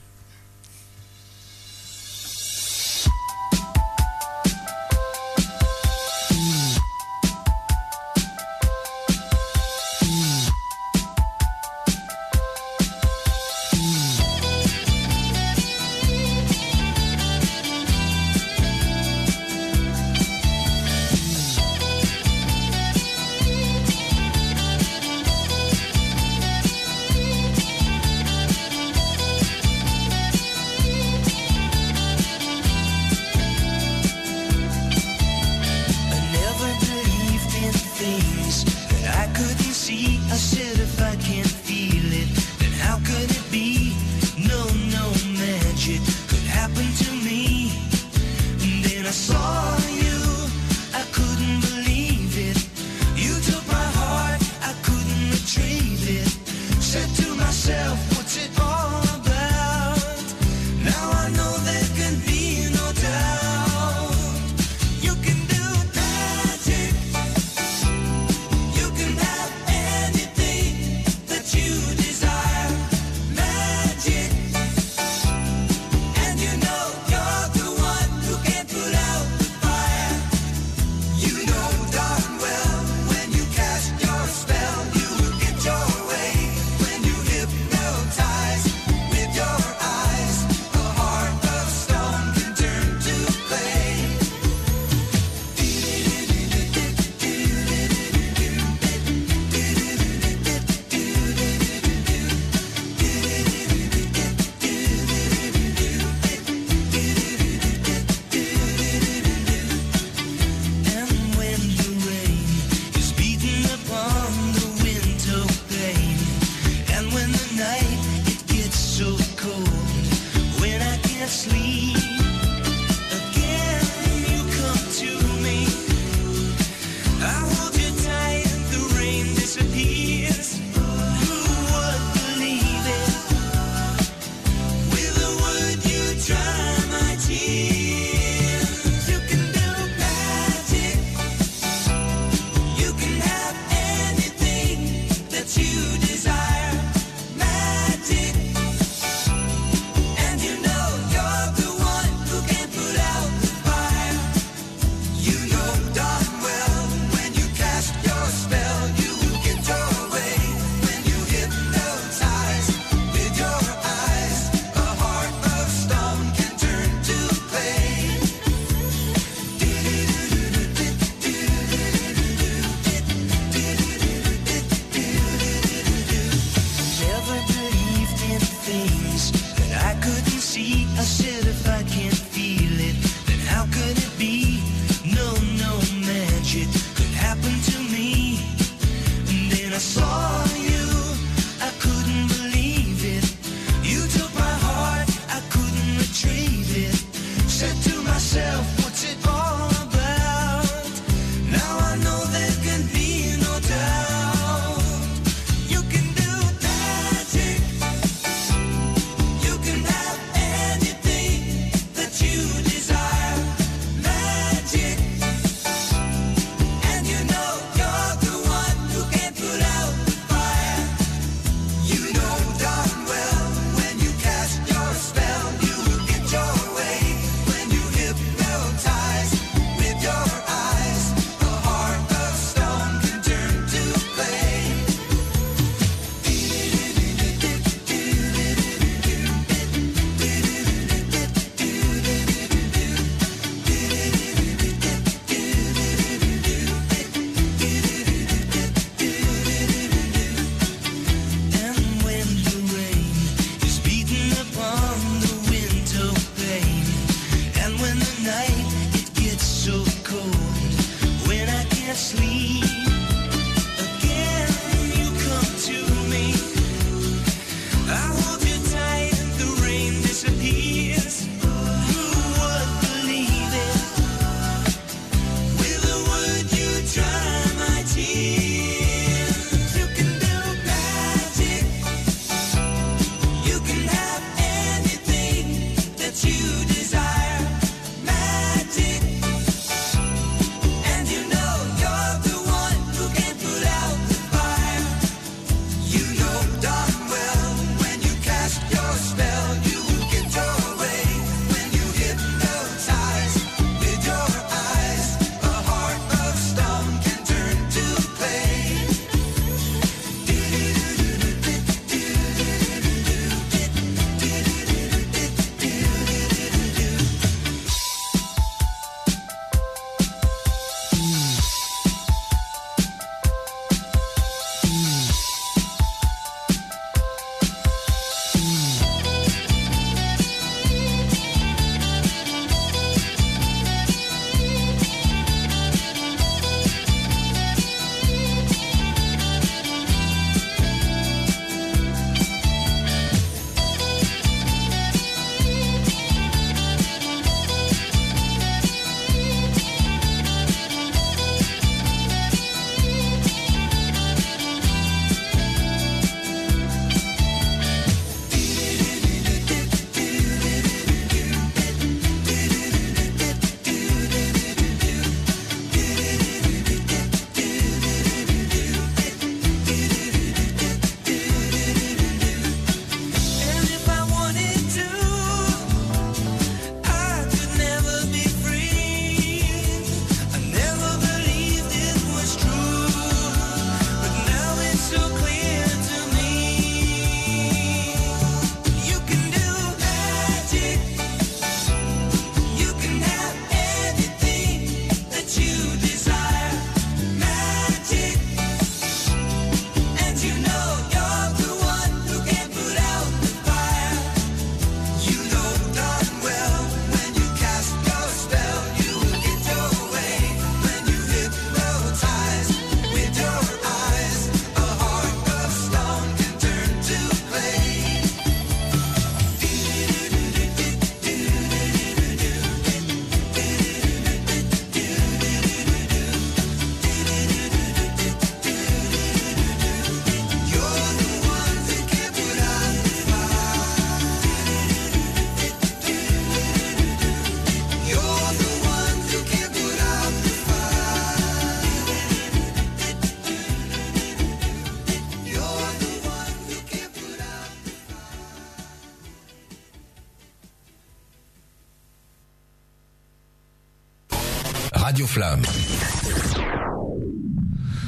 Flamme.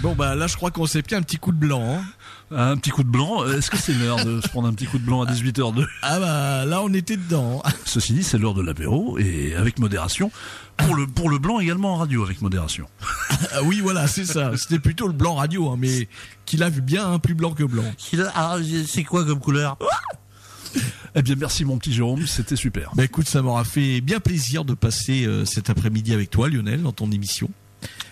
Bon bah là je crois qu'on s'est pris un petit coup de blanc. hein. Un petit coup de blanc. Est-ce que c'est l'heure de se prendre un petit coup de blanc à 18h02 Ah bah là on était dedans. Ceci dit, c'est l'heure de l'apéro et avec modération. Pour le, pour le blanc également en radio avec modération. *laughs* Ah oui voilà c'est ça. C'était plutôt le blanc radio hein, mais qu'il a vu bien hein, plus blanc que blanc. Alors, c'est quoi comme couleur? Eh bien, merci mon petit Jérôme, c'était super. Bah écoute ça m'aura fait bien plaisir de passer euh, cet après-midi avec toi Lionel dans ton émission.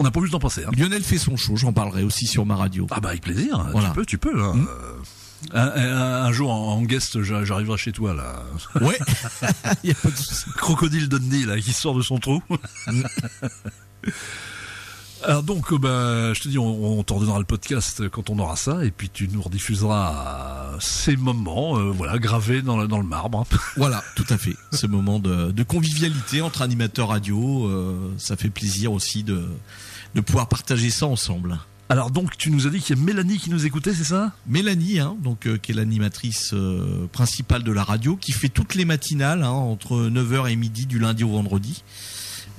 On n'a pas vu le temps passer. Hein. Lionel fait son show, j'en parlerai aussi sur ma radio. Ah bah avec plaisir, Voilà. tu peux, tu peux. hein. Hmm. Euh, un, un- un jour en en guest, j'a- j'arriverai chez toi là. Ouais, *laughs* *laughs* y a pas de. Crocodile Dundee là qui sort de son trou. *laughs* Alors donc, euh, bah, je te dis, on, on t'en donnera le podcast quand on aura ça, et puis tu nous rediffuseras euh, ces moments, euh, voilà, gravés dans, le- dans le marbre. *laughs* Voilà, tout à fait. Ce moment de, de convivialité entre animateurs radio, euh, ça fait plaisir aussi de, de pouvoir partager ça ensemble. Alors donc, tu nous as dit qu'il y a Mélanie qui nous écoutait, c'est ça? Mélanie, hein, donc euh, qui est l'animatrice euh, principale de la radio, qui fait toutes les matinales hein, entre 9h et midi du lundi au vendredi.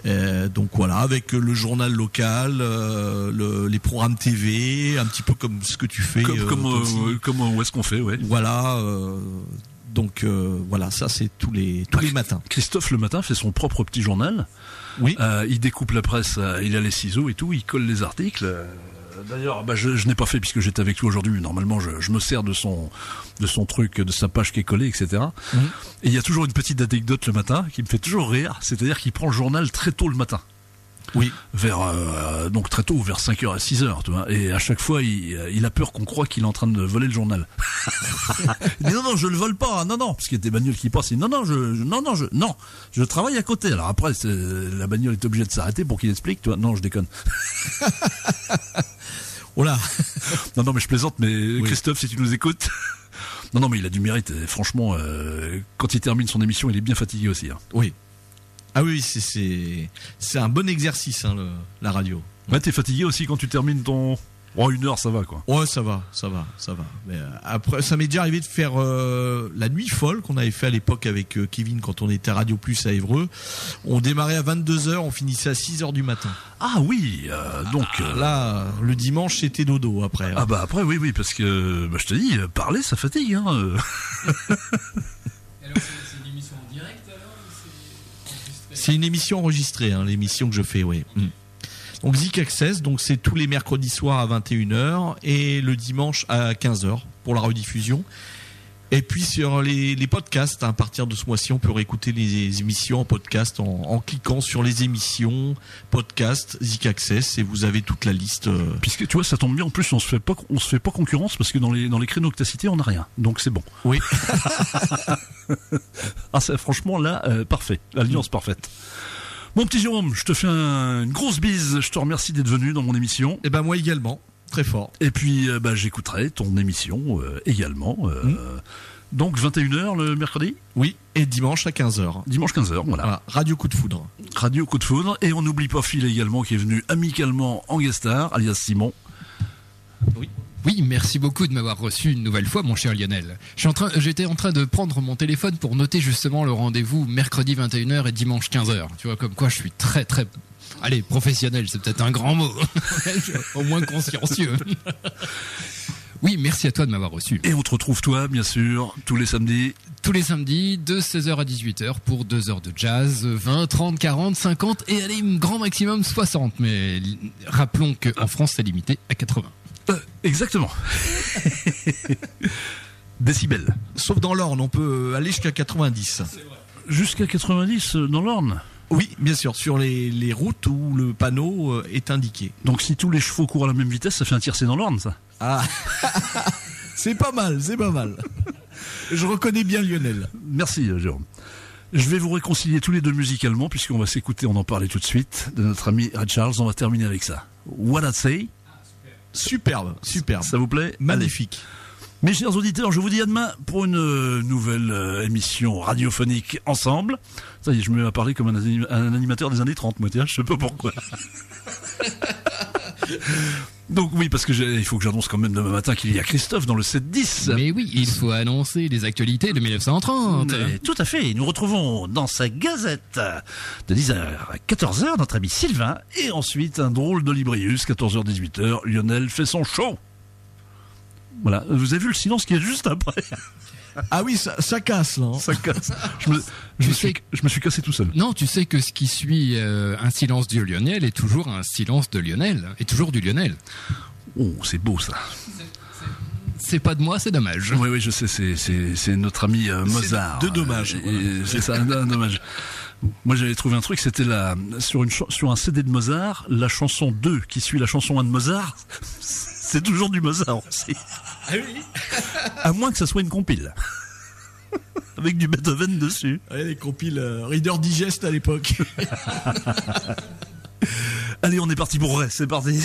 Euh, donc voilà, avec euh, le journal local, euh, le- les programmes TV, un petit peu comme ce que tu fais. Comme, où est-ce qu'on fait, ouais. Voilà, donc euh, voilà, ça c'est tous les tous les matins. Christophe le matin fait son propre petit journal. Oui. Euh, il découpe la presse, il a les ciseaux et tout, il colle les articles. D'ailleurs, bah, je, je n'ai pas fait puisque j'étais avec lui aujourd'hui. mais Normalement, je, je me sers de son de son truc, de sa page qui est collée, etc. Mhm. Et il y a toujours une petite anecdote le matin qui me fait toujours rire. C'est-à-dire qu'il prend le journal très tôt le matin. Oui. Vers euh, donc très tôt, vers 5h à 6h, tu vois. Et à chaque fois, il, il a peur qu'on croit qu'il est en train de voler le journal. *laughs* il dit non non, je le vole pas. Non non, parce qu'il y a des bagnoles qui passent. Il dit non non, je non non, je non, je travaille à côté. Alors après, la bagnole est obligée de s'arrêter pour qu'il explique. Toi, non, je déconne. *laughs* Oh là. *laughs* Non non, mais je plaisante. Mais Christophe, si tu nous écoutes. *laughs* Non, non, mais il a du mérite. Franchement, euh, quand il termine son émission, il est bien fatigué aussi. hein. Oui. Ah oui, c'est un bon exercice hein, le- la radio. Ouais, t'es fatigué aussi quand tu termines ton. Oh, une heure, ça va quoi. Ouais, ça va, ça va, ça va. Mais euh, après, ça m'est déjà arrivé de faire euh, la nuit folle qu'on avait fait à l'époque avec euh, Kevin quand on était à Radio Plus à Évreux. On démarrait à 22h, on finissait à 6h du matin. Ah oui, euh, donc. euh, Là, le dimanche, c'était dodo après. hein. Ah bah après oui oui parce que bah, je te dis parler ça fatigue hein. euh. C'est une émission enregistrée, hein, l'émission que je fais, oui. Mm. Donc Zik Access, donc c'est tous les mercredis soirs à 21h et le dimanche à 15h pour la rediffusion. Et puis sur les, les podcasts, à partir de ce mois-ci, on peut réécouter les émissions en podcast en, en cliquant sur les émissions, podcast, Zik Access, et vous avez toute la liste. euh. Puisque tu vois ça tombe bien en plus on se fait pas on se fait pas concurrence parce que dans les dans les créneaux que t'as cités on n'a rien donc c'est bon. Oui. *laughs* ah ça franchement là euh, parfait l'alliance parfaite. Mon petit Jérôme je te fais un- une grosse bise je te remercie d'être venu dans mon émission. Et ben moi également très fort. Et puis euh, bah, j'écouterai ton émission euh, également. euh, Mm. Donc 21h le mercredi? Oui, et dimanche à 15h. Dimanche 15h, voilà. Voilà, Radio Coup de Foudre. Radio Coup de Foudre. Et on n'oublie pas Phil également qui est venu amicalement en guest star, alias Simon. Oui. Oui, merci beaucoup de m'avoir reçu une nouvelle fois, mon cher Lionel. En J'étais en train de prendre mon téléphone pour noter justement le rendez-vous mercredi 21h et dimanche 15h. Tu vois, comme quoi je suis très très... Allez, professionnel, c'est peut-être un grand mot. *laughs* Au moins consciencieux. *laughs* Oui, merci à toi de m'avoir reçu. Et on te retrouve toi, bien sûr, tous les samedis. Tous les samedis, de 16h à 18h pour 2 heures de jazz, 20, 30, 40, 50 et allez, grand maximum 60. Mais rappelons qu'en France, c'est limité à 80. Euh, exactement. *laughs* Décibels. Sauf dans l'Orne, on peut aller jusqu'à 90. Jusqu'à 90 euh, dans l'Orne Oui, bien sûr, sur les, les routes où le panneau euh, est indiqué. Donc si tous les chevaux courent à la même vitesse, ça fait un tiercé dans l'Orne, ça Ah, *laughs* c'est pas mal, c'est pas mal. Je reconnais bien Lionel. Merci, Jérôme. Je vais vous réconcilier tous les deux musicalement, puisqu'on va s'écouter, on en parlait tout de suite, de notre ami Red Charles. On va terminer avec ça. What I Say. Superbe, superbe. Ça vous plaît Magnifique. Allez. Mes chers auditeurs, je vous dis à demain pour une euh, nouvelle euh, émission radiophonique ensemble. Ça y est, je me mets à parler comme un, anim- un animateur des années 30, moi, tiens, je sais pas pourquoi. *laughs* Donc oui, parce que il faut que j'annonce quand même demain matin qu'il y a Christophe dans le 7-10. Mais oui, il faut annoncer les actualités de 1930. Mais tout à fait. Nous retrouvons dans sa gazette de 10h à 14h notre ami Sylvain. Et ensuite, un drôle de Librius, 14h-18h, Lionel fait son show. Voilà, vous avez vu le silence qui est juste après? Ah oui, ça, ça casse là. hein. Ça casse. *laughs* Je me, je me suis, je me suis cassé tout seul. Non, tu sais que ce qui suit euh, un silence du Lionel est toujours un silence de Lionel, et toujours du Lionel. Oh, c'est beau ça. C'est pas de moi, c'est dommage. Oui, oui, je sais, c'est, notre ami euh, Mozart. de dommage, Euh, et C'est ça, un dommage. Moi, j'avais trouvé un truc, c'était la, sur, une, sur un CD de Mozart, la chanson 2 qui suit la chanson 1 de Mozart, *laughs* c'est toujours du Mozart aussi. Ah oui À moins que ça soit une compile. Avec du Beethoven dessus. Ouais, les compiles euh, Reader Digest à l'époque. Allez, on est parti pour vrai, c'est parti.